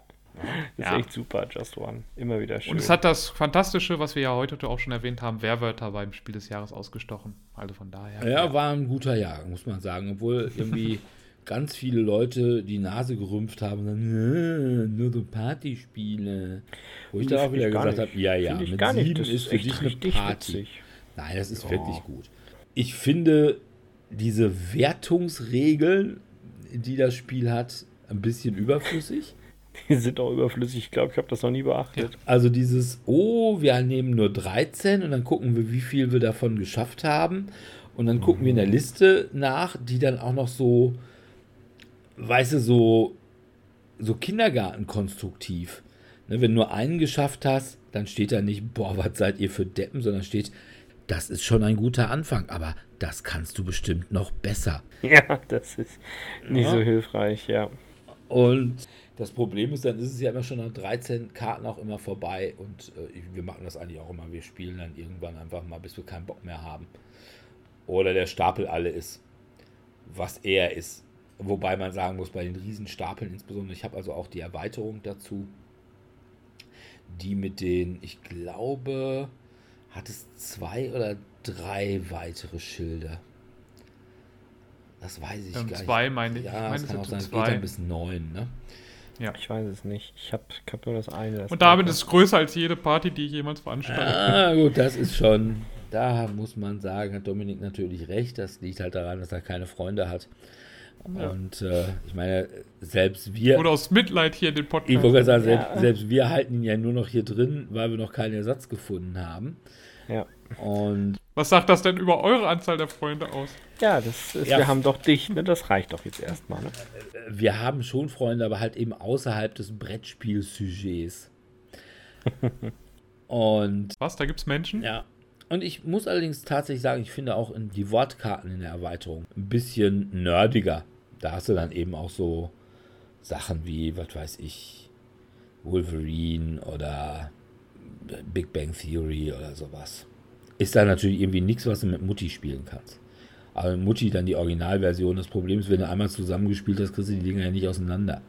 Ist Ja. echt super, Just One. Immer wieder schön. Und es hat das Fantastische, was wir ja heute auch schon erwähnt haben, Werwörter beim Spiel des Jahres ausgestochen. Also von daher. Ja, war ein guter Jahr, muss man sagen. Obwohl irgendwie ganz viele Leute die Nase gerümpft haben und dann, "Nö, nur so Partyspiele. Wo ich Nee, dann auch wieder gesagt habe, ja, ja, mit gar nicht. sieben Das ist für dich eine Party. witzig. Nein, das ist Ja. wirklich gut. Ich finde diese Wertungsregeln, die das Spiel hat, ein bisschen überflüssig. Die sind auch überflüssig. Ich glaube, ich habe das noch nie beachtet. Also dieses, oh, wir nehmen nur 13 und dann gucken wir, wie viel wir davon geschafft haben. Und dann gucken wir in der Liste nach, die dann auch noch so, weißt du, so, so Kindergartenkonstruktiv. Ne, wenn du nur einen geschafft hast, dann steht da nicht, boah, was seid ihr für Deppen, sondern steht, das ist schon ein guter Anfang, aber das kannst du bestimmt noch besser. Ja, das ist nicht Ja. so hilfreich, ja. Und das Problem ist, dann ist es ja immer schon nach 13 Karten auch immer vorbei. Und äh, wir machen das eigentlich auch immer. Wir spielen dann irgendwann einfach mal, bis wir keinen Bock mehr haben. Oder der Stapel alle ist, was er ist. Wobei man sagen muss, bei den Riesenstapeln insbesondere, ich habe also auch die Erweiterung dazu, die mit den, ich glaube, hat es zwei oder drei weitere Schilder. Das weiß ich Ähm, gar nicht. zwei meine ich. Ja, Ich meine, es kann auch sein, es geht zwei. dann bis neun, ne? Ich weiß es nicht. Ich habe ich hab nur das eine. Das Und damit ist es größer als jede Party, die ich jemals veranstalte. Ah, gut, das ist schon. Da muss man sagen, hat Dominik natürlich recht. Das liegt halt daran, dass er keine Freunde hat. Ja. Und äh, ich meine, selbst wir. Oder aus Mitleid hier in den Ich Podcast. wollte gerade sagen, selbst, Ja. selbst wir halten ihn ja nur noch hier drin, weil wir noch keinen Ersatz gefunden haben. Ja. Und Was sagt das denn über eure Anzahl der Freunde aus? Ja, das ist, Ja. wir haben doch dich, ne? Das reicht doch jetzt erstmal, ne? wir haben schon Freunde, aber halt eben außerhalb des Brettspiel-Sujets. Und Was? Da gibt's Menschen? Ja. Und ich muss allerdings tatsächlich sagen, ich finde auch in die Wortkarten in der Erweiterung ein bisschen nerdiger. Da hast du dann eben auch so Sachen wie, was weiß ich, Wolverine oder Big Bang Theory oder sowas. Ist da natürlich irgendwie nichts, was du mit Mutti spielen kannst. Aber Mutti dann die Originalversion. Das Problem ist, wenn du einmal zusammengespielt hast, kriegst du die Dinger ja nicht auseinander.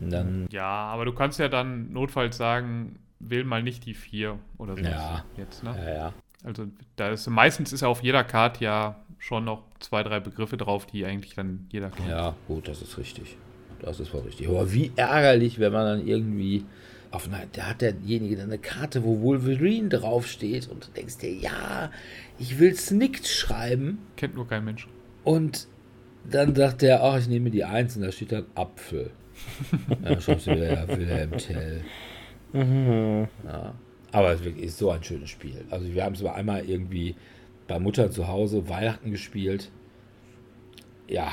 Dann, Ja, aber du kannst ja dann notfalls sagen, wähl mal nicht die vier oder so. Ja. Jetzt, ne? ja, ja. Also da ist meistens ist auf jeder Karte ja schon noch zwei, drei Begriffe drauf, die eigentlich dann jeder kennt. Ja, gut, das ist richtig. Das ist voll richtig. Aber wie ärgerlich, wenn man dann irgendwie auf einer, da hat derjenige dann eine Karte, wo Wolverine draufsteht und du denkst dir, ja, ich will Snicked schreiben Kennt nur kein Mensch. und dann sagt der, ach, ich nehme die Eins und da steht dann Apfel. Dann schreibst du wieder, ja, Wilhelm Tell. Mhm. Ja. Aber es ist so ein schönes Spiel. Also wir haben es mal einmal irgendwie bei Mutter zu Hause Weihnachten gespielt. Ja,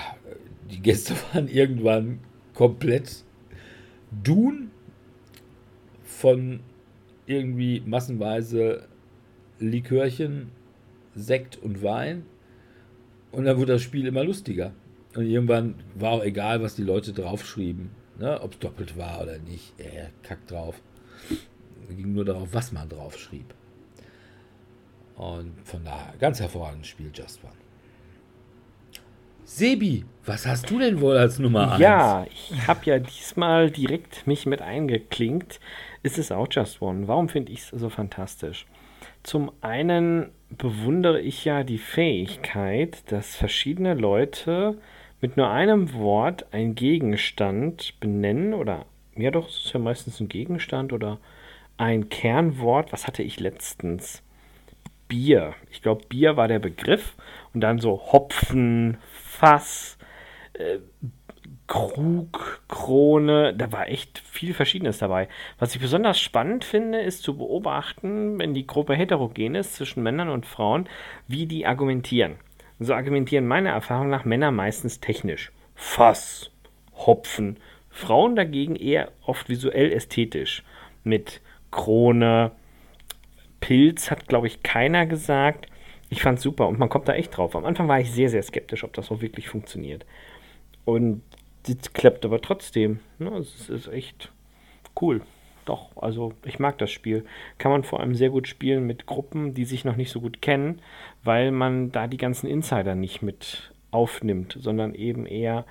die Gäste waren irgendwann komplett dun von irgendwie massenweise Likörchen, Sekt und Wein. Und dann wurde das Spiel immer lustiger. Und irgendwann war auch egal, was die Leute draufschrieben. Ne? Ob es doppelt war oder nicht. Äh, kack drauf. Es ging nur darauf, was man drauf schrieb. Und von daher, ganz hervorragendes Spiel, Just One. Sebi, was hast du denn wohl als Nummer 1? Ja, ich habe ja diesmal direkt mich mit eingeklinkt. Es ist auch Just One. Warum finde ich es so fantastisch? Zum einen bewundere ich ja die Fähigkeit, dass verschiedene Leute mit nur einem Wort einen Gegenstand benennen oder, ja doch, es ist ja meistens ein Gegenstand oder ein Kernwort. Was hatte ich letztens? Bier. Ich glaube, Bier war der Begriff und dann so Hopfen, Fass, äh, Krug, Krone, da war echt viel Verschiedenes dabei. Was ich besonders spannend finde, ist zu beobachten, wenn die Gruppe heterogen ist zwischen Männern und Frauen, wie die argumentieren. So argumentieren meiner Erfahrung nach Männer meistens technisch. Fass, Hopfen. Frauen dagegen eher oft visuell ästhetisch. Mit Krone, Pilz hat, glaube ich, keiner gesagt. Ich fand es super und man kommt da echt drauf. Am Anfang war ich sehr, sehr skeptisch, ob das so wirklich funktioniert. Und das klappt aber trotzdem. Ne? Es ist echt cool. Doch, also ich mag das Spiel. Kann man vor allem sehr gut spielen mit Gruppen, die sich noch nicht so gut kennen, weil man da die ganzen Insider nicht mit aufnimmt, sondern eben eher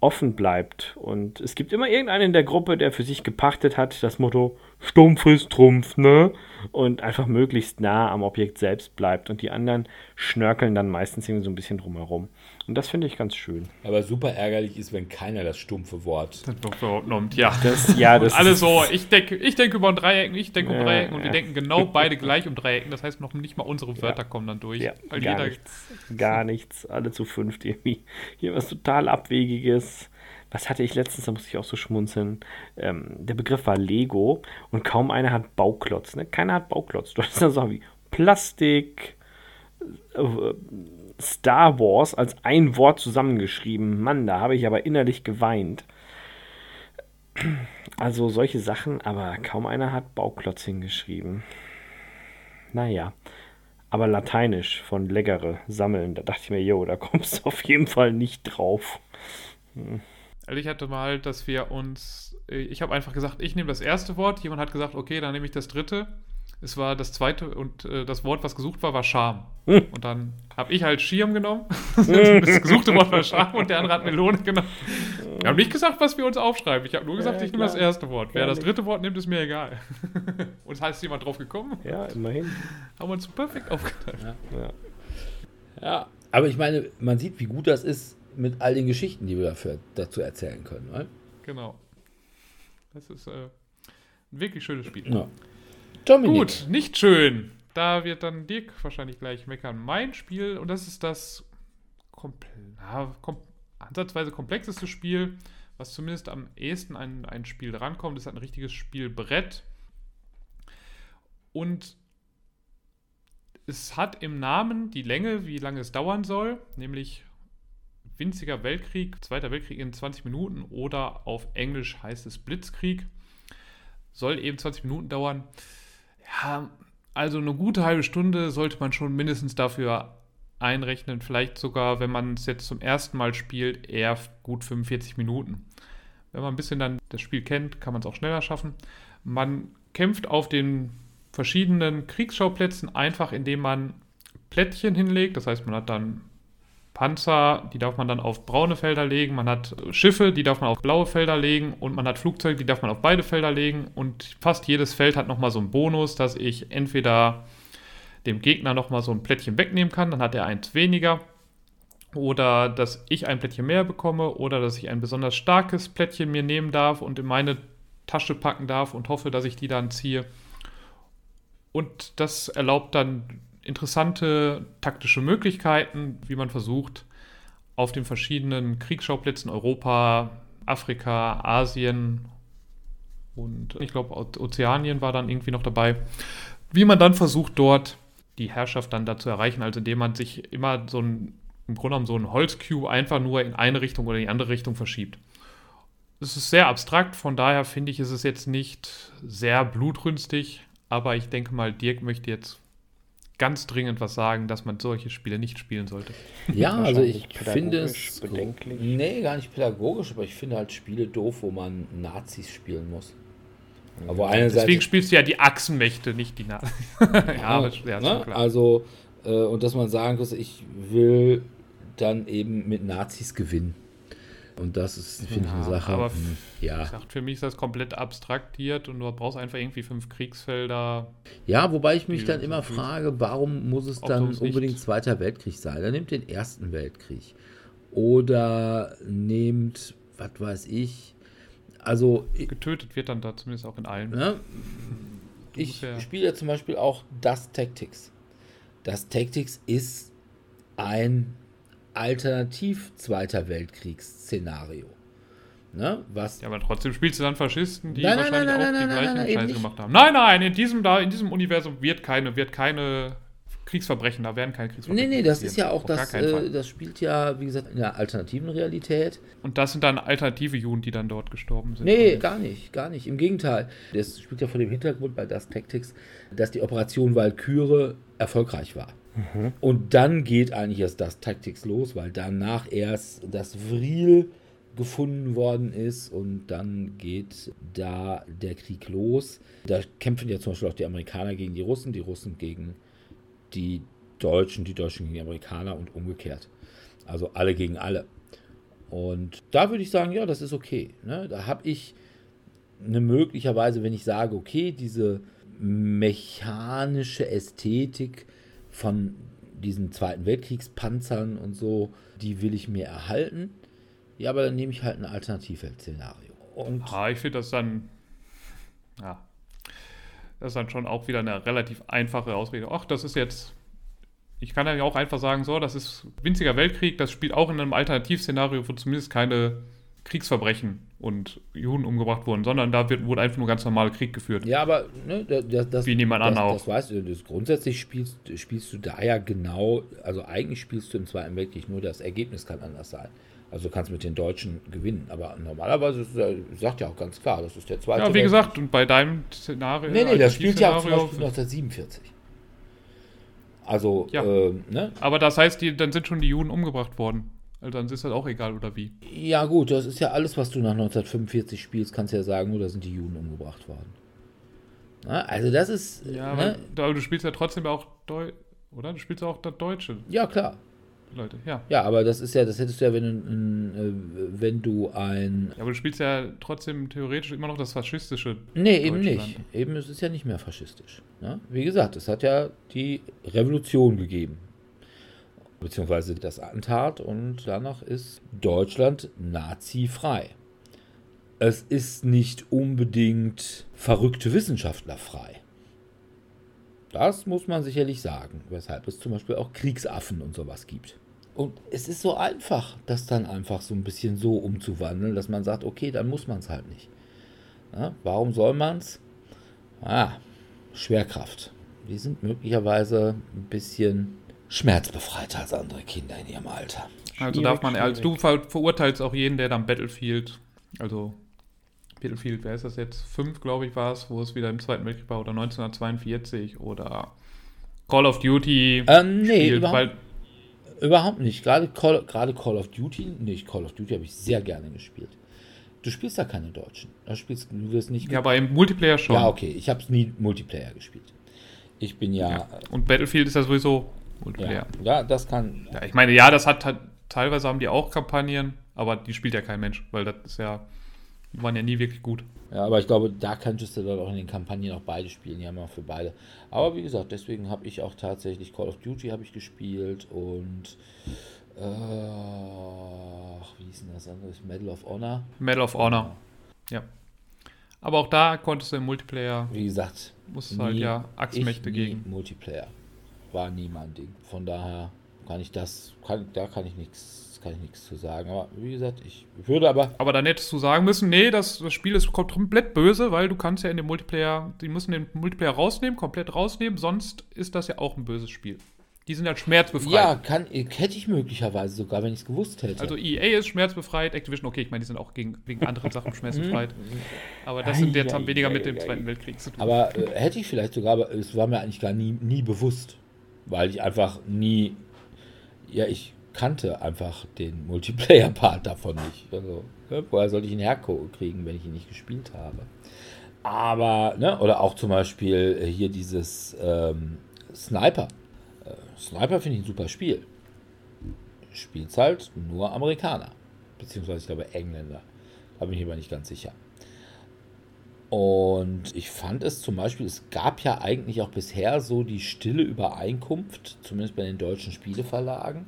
offen bleibt. Und es gibt immer irgendeinen in der Gruppe, der für sich gepachtet hat, das Motto Stumpf ist Trumpf, ne? Und einfach möglichst nah am Objekt selbst bleibt. Und die anderen schnörkeln dann meistens irgendwie so ein bisschen drumherum. Und das finde ich ganz schön. Aber super ärgerlich ist, wenn keiner das stumpfe Wort nimmt. Ja, das, ja, das alles so. Ich denke, ich denke über ein Dreiecken, ich denke um Dreiecken und wir denken genau beide gleich um Dreiecken. Das heißt, noch nicht mal unsere Wörter kommen dann durch. Ja, gar jeder nichts. Gar nichts. Alle zu fünft irgendwie. Hier was total Abwegiges. Was hatte ich letztens, da musste ich auch so schmunzeln. Ähm, der Begriff war Lego und kaum einer hat Bauklotz. Ne? Keiner hat Bauklotz. Du hast dann Sachen wie Plastik, äh, Star Wars als ein Wort zusammengeschrieben. Mann, da habe ich aber innerlich geweint. Also solche Sachen, aber kaum einer hat Bauklotz hingeschrieben. Naja, aber lateinisch von leckere sammeln, da dachte ich mir, jo, da kommst du auf jeden Fall nicht drauf. Hm. Also ich hatte mal, dass wir uns, ich habe einfach gesagt, ich nehme das erste Wort, jemand hat gesagt, okay, dann nehme ich das dritte es war das zweite und äh, das Wort, was gesucht war, war Scham. Hm. Und dann habe ich halt Schirm genommen. Das gesuchte Wort war Scham und der andere hat Melone genommen. Wir haben nicht gesagt, was wir uns aufschreiben. Ich habe nur gesagt, ja, ich nehme das erste Wort. Wer das dritte Wort nimmt, ist mir egal. und es heißt jemand drauf gekommen. Ja, immerhin. Haben wir uns perfekt aufgeteilt. Ja. Ja. ja. aber ich meine, man sieht, wie gut das ist mit all den Geschichten, die wir dafür, dazu erzählen können. Oder? Genau. Das ist äh, ein wirklich schönes Spiel. Ja. Dominik. Gut, nicht schön. Da wird dann Dirk wahrscheinlich gleich meckern. Mein Spiel, und das ist das kompl na, kom ansatzweise komplexeste Spiel, was zumindest am ehesten an ein Spiel drankommt, ist ein richtiges Spielbrett. Und es hat im Namen die Länge, wie lange es dauern soll, nämlich winziger Weltkrieg, Zweiter Weltkrieg in 20 Minuten oder auf Englisch heißt es Blitzkrieg. Soll eben 20 Minuten dauern. Ja, also eine gute halbe Stunde sollte man schon mindestens dafür einrechnen. Vielleicht sogar, wenn man es jetzt zum ersten Mal spielt, eher gut 45 Minuten. Wenn man ein bisschen dann das Spiel kennt, kann man es auch schneller schaffen. Man kämpft auf den verschiedenen Kriegsschauplätzen einfach, indem man Plättchen hinlegt. Das heißt, man hat dann Panzer, die darf man dann auf braune Felder legen. Man hat Schiffe, die darf man auf blaue Felder legen. Und man hat Flugzeuge, die darf man auf beide Felder legen. Und fast jedes Feld hat nochmal so einen Bonus, dass ich entweder dem Gegner nochmal so ein Plättchen wegnehmen kann, dann hat er eins weniger. Oder dass ich ein Plättchen mehr bekomme. Oder dass ich ein besonders starkes Plättchen mir nehmen darf und in meine Tasche packen darf und hoffe, dass ich die dann ziehe. Und das erlaubt dann interessante taktische Möglichkeiten, wie man versucht, auf den verschiedenen Kriegsschauplätzen Europa, Afrika, Asien und ich glaube Ozeanien war dann irgendwie noch dabei, wie man dann versucht, dort die Herrschaft dann da zu erreichen, also indem man sich immer so ein, im Grunde genommen so ein Holzcube einfach nur in eine Richtung oder in die andere Richtung verschiebt. Es ist sehr abstrakt, von daher finde ich, ist es jetzt nicht sehr blutrünstig, aber ich denke mal, Dirk möchte jetzt ganz dringend was sagen, dass man solche Spiele nicht spielen sollte. Ja, also ich finde es bedenklich. Nee, gar nicht pädagogisch, aber ich finde halt Spiele doof, wo man Nazis spielen muss. Aber ja, Deswegen Seite, spielst du ja die Achsenmächte, nicht die Nazis. ja, ja, aber, ja ne? klar. Also, äh, und dass man sagen muss, ich will dann eben mit Nazis gewinnen. Und das ist, finde ja, ich, eine Sache. Aber ja. Ich für mich ist das komplett abstraktiert und du brauchst einfach irgendwie fünf Kriegsfelder. Ja, wobei ich mich dann immer frage, warum muss es dann unbedingt nicht. Zweiter Weltkrieg sein? Dann nimmt den Ersten Weltkrieg. Oder nehmt, was weiß ich, also. Getötet wird dann da zumindest auch in allen. Ne? Ich spiele ja zum Beispiel auch das Tactics. Das Tactics ist ein alternativ Zweiter Weltkriegsszenario. Ne? Was ja, aber trotzdem spielst du dann Faschisten, die nein, wahrscheinlich nein, nein, auch die gleichen Scheiße gemacht haben. Nein, nein, in diesem, da, in diesem Universum wird keine, wird keine Kriegsverbrechen, da werden keine Kriegsverbrechen. Nee, nee, das ist ja auch das, äh, das spielt ja, wie gesagt, in der alternativen Realität. Und das sind dann alternative Juden, die dann dort gestorben sind. Nee, gar nicht, gar nicht. Im Gegenteil. Das spielt ja vor dem Hintergrund bei Das Tactics, dass die Operation Valkyrie erfolgreich war. Und dann geht eigentlich erst das Tactics los, weil danach erst das Vril gefunden worden ist und dann geht da der Krieg los. Da kämpfen ja zum Beispiel auch die Amerikaner gegen die Russen, die Russen gegen die Deutschen, die Deutschen gegen die Amerikaner und umgekehrt. Also alle gegen alle. Und da würde ich sagen, ja, das ist okay. Ne? Da habe ich eine möglicherweise, wenn ich sage, okay, diese mechanische Ästhetik von diesen Zweiten Weltkriegspanzern und so, die will ich mir erhalten. Ja, aber dann nehme ich halt ein Alternativwelt-Szenario. Und ah, ich finde das dann, ja, das ist dann schon auch wieder eine relativ einfache Ausrede. Ach, das ist jetzt, ich kann ja auch einfach sagen, so, das ist winziger Weltkrieg, das spielt auch in einem Alternativszenario, wo zumindest keine Kriegsverbrechen und Juden umgebracht wurden, sondern da wird, wurde einfach nur ganz normal Krieg geführt. Ja, aber ne, das, das, wie niemand das, auch. Das weißt du, das grundsätzlich spielst, spielst du da ja genau, also eigentlich spielst du im Zweiten Weltkrieg nur das Ergebnis kann anders sein. Also du kannst mit den Deutschen gewinnen. Aber normalerweise ist, sagt ja auch ganz klar, das ist der zweite. Ja, wie gesagt, und bei deinem Szenario. Nee, nee, das spielt ja zum Beispiel 1947. Also, ja. äh, ne? Aber das heißt, die, dann sind schon die Juden umgebracht worden. Also dann ist das auch egal, oder wie? Ja, gut, das ist ja alles, was du nach 1945 spielst, kannst ja sagen, oder sind die Juden umgebracht worden. Na, also das ist. Ja, ne? aber du spielst ja trotzdem auch Deu oder? Du spielst auch das Deutsche. Ja, klar. Leute, ja. Ja, aber das ist ja, das hättest du ja, wenn du, äh, wenn du ein. Ja, aber du spielst ja trotzdem theoretisch immer noch das faschistische. Nee, eben nicht. Eben ist es ja nicht mehr faschistisch. Ne? Wie gesagt, es hat ja die Revolution gegeben. Beziehungsweise das Attentat und danach ist Deutschland nazifrei. Es ist nicht unbedingt verrückte Wissenschaftler frei. Das muss man sicherlich sagen, weshalb es zum Beispiel auch Kriegsaffen und sowas gibt. Und es ist so einfach, das dann einfach so ein bisschen so umzuwandeln, dass man sagt, okay, dann muss man es halt nicht. Ja, warum soll man es? Ah, Schwerkraft. Die sind möglicherweise ein bisschen schmerzbefreiter als andere Kinder in ihrem Alter. Also darf man, als du verurteilst auch jeden, der dann Battlefield, also Battlefield, wer ist das jetzt? Fünf, glaube ich, war es, wo es wieder im Zweiten Weltkrieg war, oder 1942 oder Call of Duty. Äh, nee, spielt, überhaupt, weil, überhaupt nicht. Gerade Call, gerade Call of Duty, nicht Call of Duty habe ich sehr gerne gespielt. Du spielst da keine Deutschen. Du, spielst, du wirst nicht. Ja, aber im Multiplayer schon. Ja, okay. Ich habe es nie Multiplayer gespielt. Ich bin ja, ja. Und Battlefield ist ja sowieso Multiplayer. Ja, ja das kann. Ja, ich meine, ja, das hat teilweise haben die auch Kampagnen, aber die spielt ja kein Mensch, weil das ist ja die waren ja nie wirklich gut. Ja, aber ich glaube, da könntest du dann auch in den Kampagnen auch beide spielen, ja mal für beide. Aber wie gesagt, deswegen habe ich auch tatsächlich Call of Duty habe ich gespielt und äh, wie hieß denn das andere? Medal of Honor. Medal of Honor. Ja. Aber auch da konntest du im Multiplayer. Wie gesagt, musst halt ja Achsmächte gegen. Multiplayer war nie mein Ding. Von daher kann ich das, kann, da kann ich nichts kann ich nichts zu sagen. Aber wie gesagt, ich würde aber. Aber dann hättest du sagen müssen, nee, das, das Spiel ist komplett böse, weil du kannst ja in dem Multiplayer, die müssen den Multiplayer rausnehmen, komplett rausnehmen, sonst ist das ja auch ein böses Spiel. Die sind ja schmerzbefreit. Ja, kann, hätte ich möglicherweise sogar, wenn ich es gewusst hätte. Also EA ist schmerzbefreit, Activision, okay, ich meine, die sind auch gegen, wegen anderen Sachen schmerzbefreit. Aber das sind jetzt haben weniger mit dem Zweiten Weltkrieg zu tun. Aber äh, hätte ich vielleicht sogar, aber es war mir eigentlich gar nie, nie bewusst. Weil ich einfach nie, ja, ich kannte einfach den Multiplayer-Part davon nicht. Also, ne, woher sollte ich ihn herkriegen, wenn ich ihn nicht gespielt habe? Aber, ne, oder auch zum Beispiel hier dieses ähm, Sniper. Äh, Sniper finde ich ein super Spiel. Spielt halt nur Amerikaner. Beziehungsweise, ich glaube, Engländer. Da bin ich aber nicht ganz sicher. Und ich fand es zum Beispiel, es gab ja eigentlich auch bisher so die stille Übereinkunft, zumindest bei den deutschen Spieleverlagen,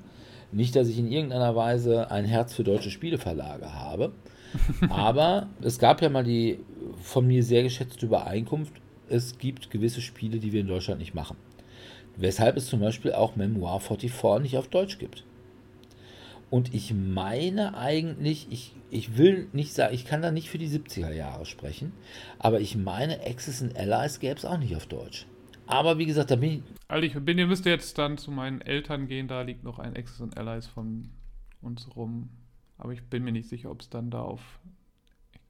Nicht, dass ich in irgendeiner Weise ein Herz für deutsche Spieleverlage habe, aber es gab ja mal die von mir sehr geschätzte Übereinkunft, es gibt gewisse Spiele, die wir in Deutschland nicht machen. Weshalb es zum Beispiel auch Memoir 44 nicht auf Deutsch gibt. Und ich meine eigentlich, ich, ich will nicht sagen, ich kann da nicht für die 70er Jahre sprechen, aber ich meine, Axis and Allies gäbe es auch nicht auf Deutsch. Aber wie gesagt, da bin ich. Also ich bin, ihr müsst jetzt dann zu meinen Eltern gehen, da liegt noch ein Axis and Allies von uns rum. Aber ich bin mir nicht sicher, ob es dann da auf.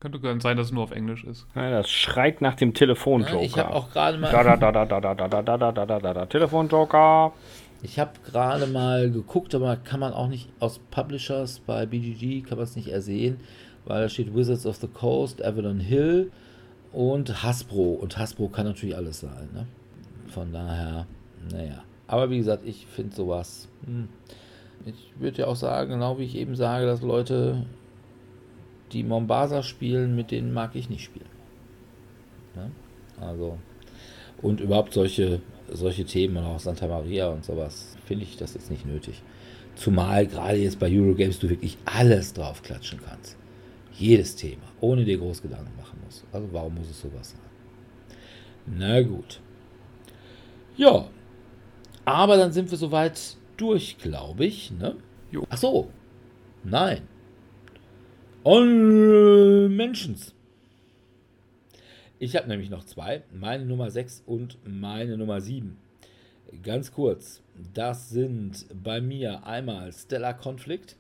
Könnte sein, dass es nur auf Englisch ist. Ja, das schreit nach dem Telefonjoker. Ich habe auch gerade mal. Da, da, da, da, da, da, da, da, da, da, da, da, da, Telefonjoker. Ich habe gerade mal geguckt, aber kann man auch nicht aus Publishers bei BGG kann man es nicht ersehen, weil da steht Wizards of the Coast, Avalon Hill und Hasbro. Und Hasbro kann natürlich alles sein. Ne? Von daher, naja. Aber wie gesagt, ich finde sowas. Hm. Ich würde ja auch sagen, genau wie ich eben sage, dass Leute, die Mombasa spielen, mit denen mag ich nicht spielen. Ne? Also, und überhaupt solche solche Themen und auch Santa Maria und sowas, finde ich das jetzt nicht nötig. Zumal gerade jetzt bei Eurogames du wirklich alles drauf klatschen kannst. Jedes Thema, ohne dir groß Gedanken machen musst. Also warum muss es sowas sein? Na gut. Ja. Aber dann sind wir soweit durch, glaube ich. Ne? Ach so. Nein. On Mentions. Ich habe nämlich noch zwei, meine Nummer 6 und meine Nummer 7. Ganz kurz, das sind bei mir einmal Stellar Conflict.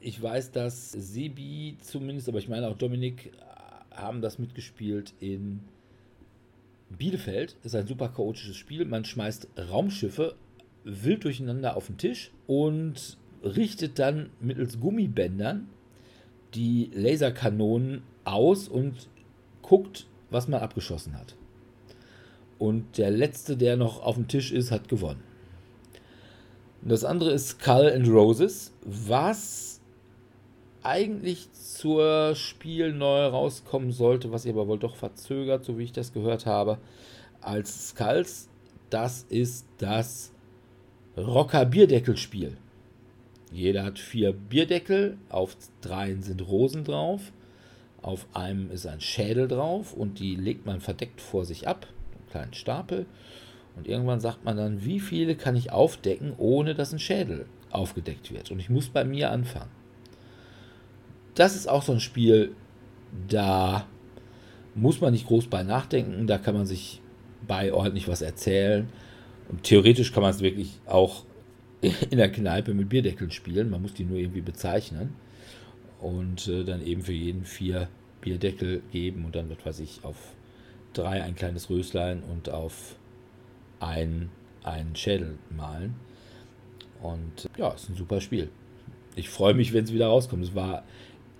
Ich weiß, dass Sebi zumindest, aber ich meine auch Dominik, haben das mitgespielt in Bielefeld. Ist ein super chaotisches Spiel. Man schmeißt Raumschiffe wild durcheinander auf den Tisch und richtet dann mittels Gummibändern die Laserkanonen aus und guckt, was man abgeschossen hat. Und der letzte, der noch auf dem Tisch ist, hat gewonnen. Und das andere ist Skull and Roses, was eigentlich zur Spiel neu rauskommen sollte, was ihr aber wohl doch verzögert, so wie ich das gehört habe, als Skulls. Das ist das Rocker Bierdeckel-Spiel. Jeder hat vier Bierdeckel, auf dreien sind Rosen drauf. Auf einem ist ein Schädel drauf und die legt man verdeckt vor sich ab, einen kleinen Stapel. Und irgendwann sagt man dann, wie viele kann ich aufdecken, ohne dass ein Schädel aufgedeckt wird. Und ich muss bei mir anfangen. Das ist auch so ein Spiel, da muss man nicht groß bei nachdenken, da kann man sich bei ordentlich was erzählen. Und theoretisch kann man es wirklich auch in der Kneipe mit Bierdeckeln spielen. Man muss die nur irgendwie bezeichnen und äh, dann eben für jeden vier Bierdeckel geben und dann, was weiß ich, auf drei ein kleines Röslein und auf ein, einen Schädel malen. Und ja, ist ein super Spiel. Ich freue mich, wenn es wieder rauskommt. Es war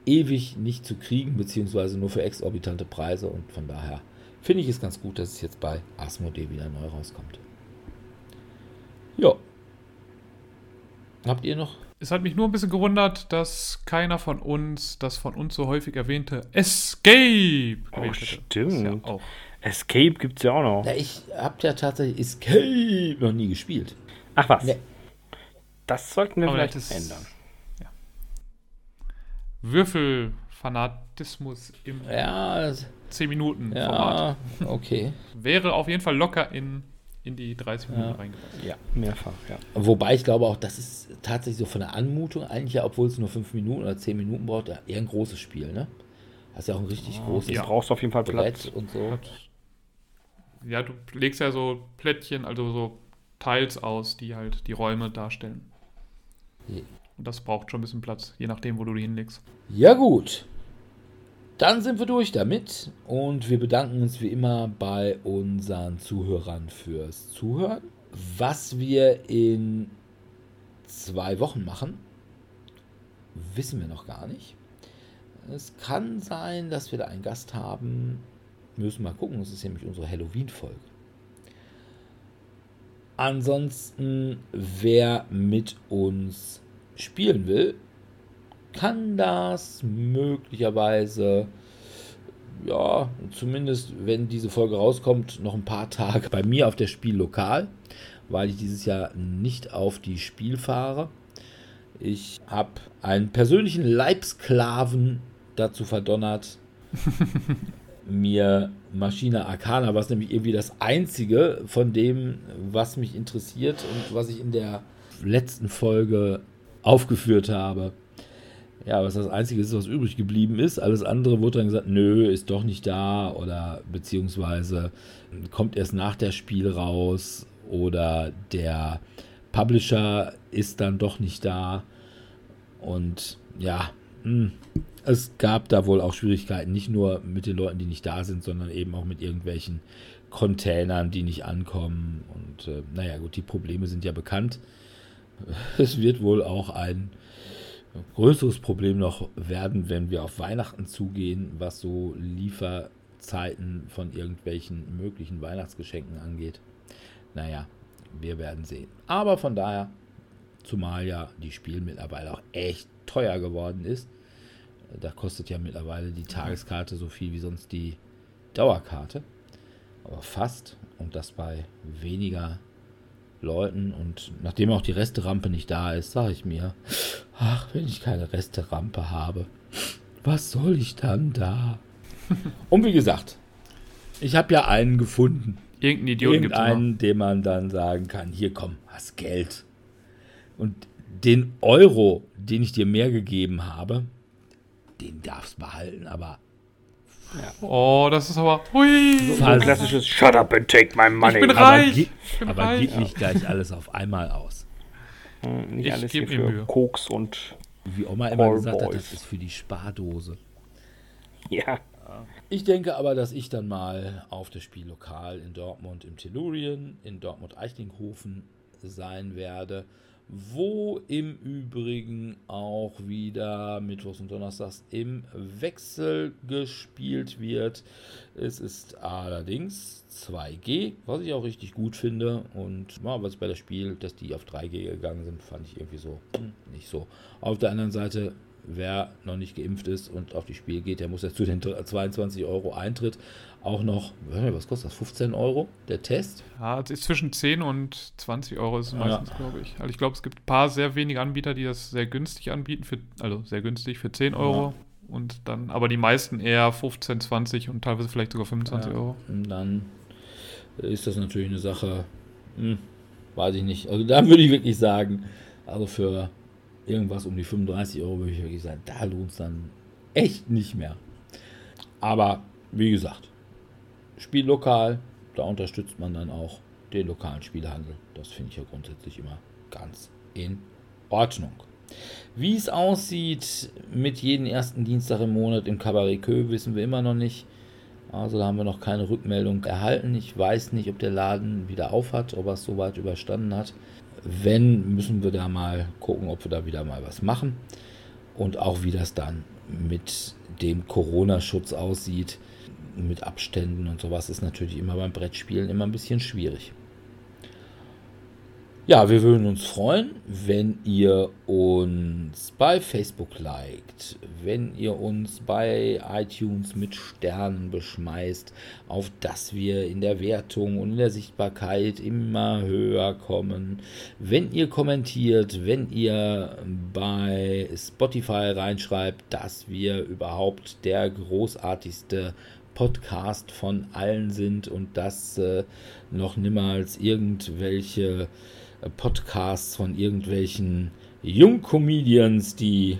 ewig nicht zu kriegen, beziehungsweise nur für exorbitante Preise und von daher finde ich es ganz gut, dass es jetzt bei Asmodee wieder neu rauskommt. Ja. Habt ihr noch es hat mich nur ein bisschen gewundert, dass keiner von uns das von uns so häufig erwähnte Escape oh, stimmt. Ja auch. Escape gibt es ja auch noch. Ja, ich habe ja tatsächlich Escape noch nie gespielt. Ach was. Nee. Das sollten wir Aber vielleicht ist, ändern. Ja. Würfelfanatismus im ja, 10 Minuten ja, Format. Okay. Wäre auf jeden Fall locker in in die 30 Minuten ja. reingepasst. Ja, mehrfach, ja. Wobei ich glaube auch, das ist tatsächlich so von der Anmutung eigentlich ja, obwohl es nur 5 Minuten oder 10 Minuten braucht, eher ein großes Spiel, ne? Hast ja auch ein richtig oh, großes. Ja. Du brauchst auf jeden Fall Platz und so. Ja, du legst ja so Plättchen, also so Teils aus, die halt die Räume darstellen. Ja. Und das braucht schon ein bisschen Platz, je nachdem, wo du die hinlegst. Ja, gut. Dann sind wir durch damit und wir bedanken uns wie immer bei unseren Zuhörern fürs Zuhören. Was wir in zwei Wochen machen, wissen wir noch gar nicht. Es kann sein, dass wir da einen Gast haben. Wir müssen mal gucken, es ist nämlich unsere Halloween-Folge. Ansonsten, wer mit uns spielen will, kann das möglicherweise ja, zumindest wenn diese Folge rauskommt, noch ein paar Tage bei mir auf der Spiellokal, weil ich dieses Jahr nicht auf die Spiel fahre. Ich habe einen persönlichen Leibsklaven dazu verdonnert, mir Maschine Arcana, was nämlich irgendwie das einzige von dem, was mich interessiert und was ich in der letzten Folge aufgeführt habe. Ja, was das einzige ist, was übrig geblieben ist. Alles andere wurde dann gesagt, nö, ist doch nicht da oder beziehungsweise kommt erst nach der Spiel raus oder der Publisher ist dann doch nicht da. Und ja, hm, es gab da wohl auch Schwierigkeiten, nicht nur mit den Leuten, die nicht da sind, sondern eben auch mit irgendwelchen Containern, die nicht ankommen. Und äh, naja, gut, die Probleme sind ja bekannt. Es wird wohl auch ein größeres Problem noch werden, wenn wir auf Weihnachten zugehen, was so Lieferzeiten von irgendwelchen möglichen Weihnachtsgeschenken angeht. Naja, wir werden sehen. Aber von daher, zumal ja die Spiel mittlerweile auch echt teuer geworden ist, da kostet ja mittlerweile die Tageskarte so viel wie sonst die Dauerkarte. Aber fast. Und das bei weniger Leuten. Und nachdem auch die Resterampe nicht da ist, sage ich mir, ach, wenn ich keine Resterampe habe, was soll ich dann da? Und wie gesagt, ich habe ja einen gefunden. Irgendeinen Idioten Irgendeinen, dem man dann sagen kann, hier komm, hast Geld. Und den Euro, den ich dir mehr gegeben habe, den darfst behalten, aber. Ja. Oh, das ist aber. Hui. So ein klassisches Shut up and take my money. Ich bin reich. Aber, ich bin aber reich. gib nicht gleich alles auf einmal aus. Hm, nicht ich alles hier für Mühe. Koks und. Wie Oma immer gesagt Boys. hat, das ist für die Spardose. Ja. Ich denke aber, dass ich dann mal auf das Spiellokal in Dortmund im Tellurien, in Dortmund-Eichlinghofen sein werde wo im Übrigen auch wieder Mittwochs und Donnerstags im Wechsel gespielt wird. Es ist allerdings 2G, was ich auch richtig gut finde. Und ja, was bei der Spiel, dass die auf 3G gegangen sind, fand ich irgendwie so hm, nicht so. Auf der anderen Seite wer noch nicht geimpft ist und auf die Spiel geht, der muss jetzt zu den 22 Euro Eintritt auch noch, was kostet das, 15 Euro, der Test? Ja, es ist zwischen 10 und 20 Euro ist es meistens, ja. glaube ich. Also ich glaube, es gibt ein paar sehr wenige Anbieter, die das sehr günstig anbieten, für, also sehr günstig für 10 Euro. Ja. Und dann, aber die meisten eher 15, 20 und teilweise vielleicht sogar 25 ja. Euro. Und dann ist das natürlich eine Sache, hm, weiß ich nicht. Also da würde ich wirklich sagen, also für irgendwas um die 35 Euro würde ich wirklich sagen, da lohnt es dann echt nicht mehr. Aber wie gesagt, Spiellokal, da unterstützt man dann auch den lokalen Spielhandel. Das finde ich ja grundsätzlich immer ganz in Ordnung. Wie es aussieht mit jedem ersten Dienstag im Monat im Cabaret Kö, wissen wir immer noch nicht. Also da haben wir noch keine Rückmeldung erhalten. Ich weiß nicht, ob der Laden wieder auf hat, ob er es soweit überstanden hat. Wenn, müssen wir da mal gucken, ob wir da wieder mal was machen. Und auch wie das dann mit dem Corona-Schutz aussieht mit Abständen und sowas ist natürlich immer beim Brettspielen immer ein bisschen schwierig. Ja, wir würden uns freuen, wenn ihr uns bei Facebook liked, wenn ihr uns bei iTunes mit Sternen beschmeißt, auf dass wir in der Wertung und in der Sichtbarkeit immer höher kommen, wenn ihr kommentiert, wenn ihr bei Spotify reinschreibt, dass wir überhaupt der großartigste Podcast von allen sind und dass äh, noch niemals irgendwelche Podcasts von irgendwelchen Jungcomedians, die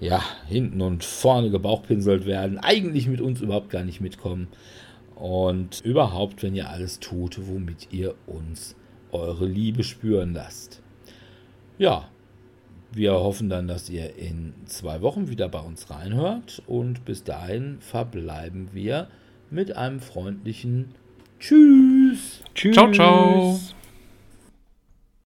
ja hinten und vorne gebauchpinselt werden, eigentlich mit uns überhaupt gar nicht mitkommen. Und überhaupt, wenn ihr alles tut, womit ihr uns eure Liebe spüren lasst. Ja, wir hoffen dann, dass ihr in zwei Wochen wieder bei uns reinhört und bis dahin verbleiben wir mit einem freundlichen Tschüss. Tschüss. Ciao, ciao.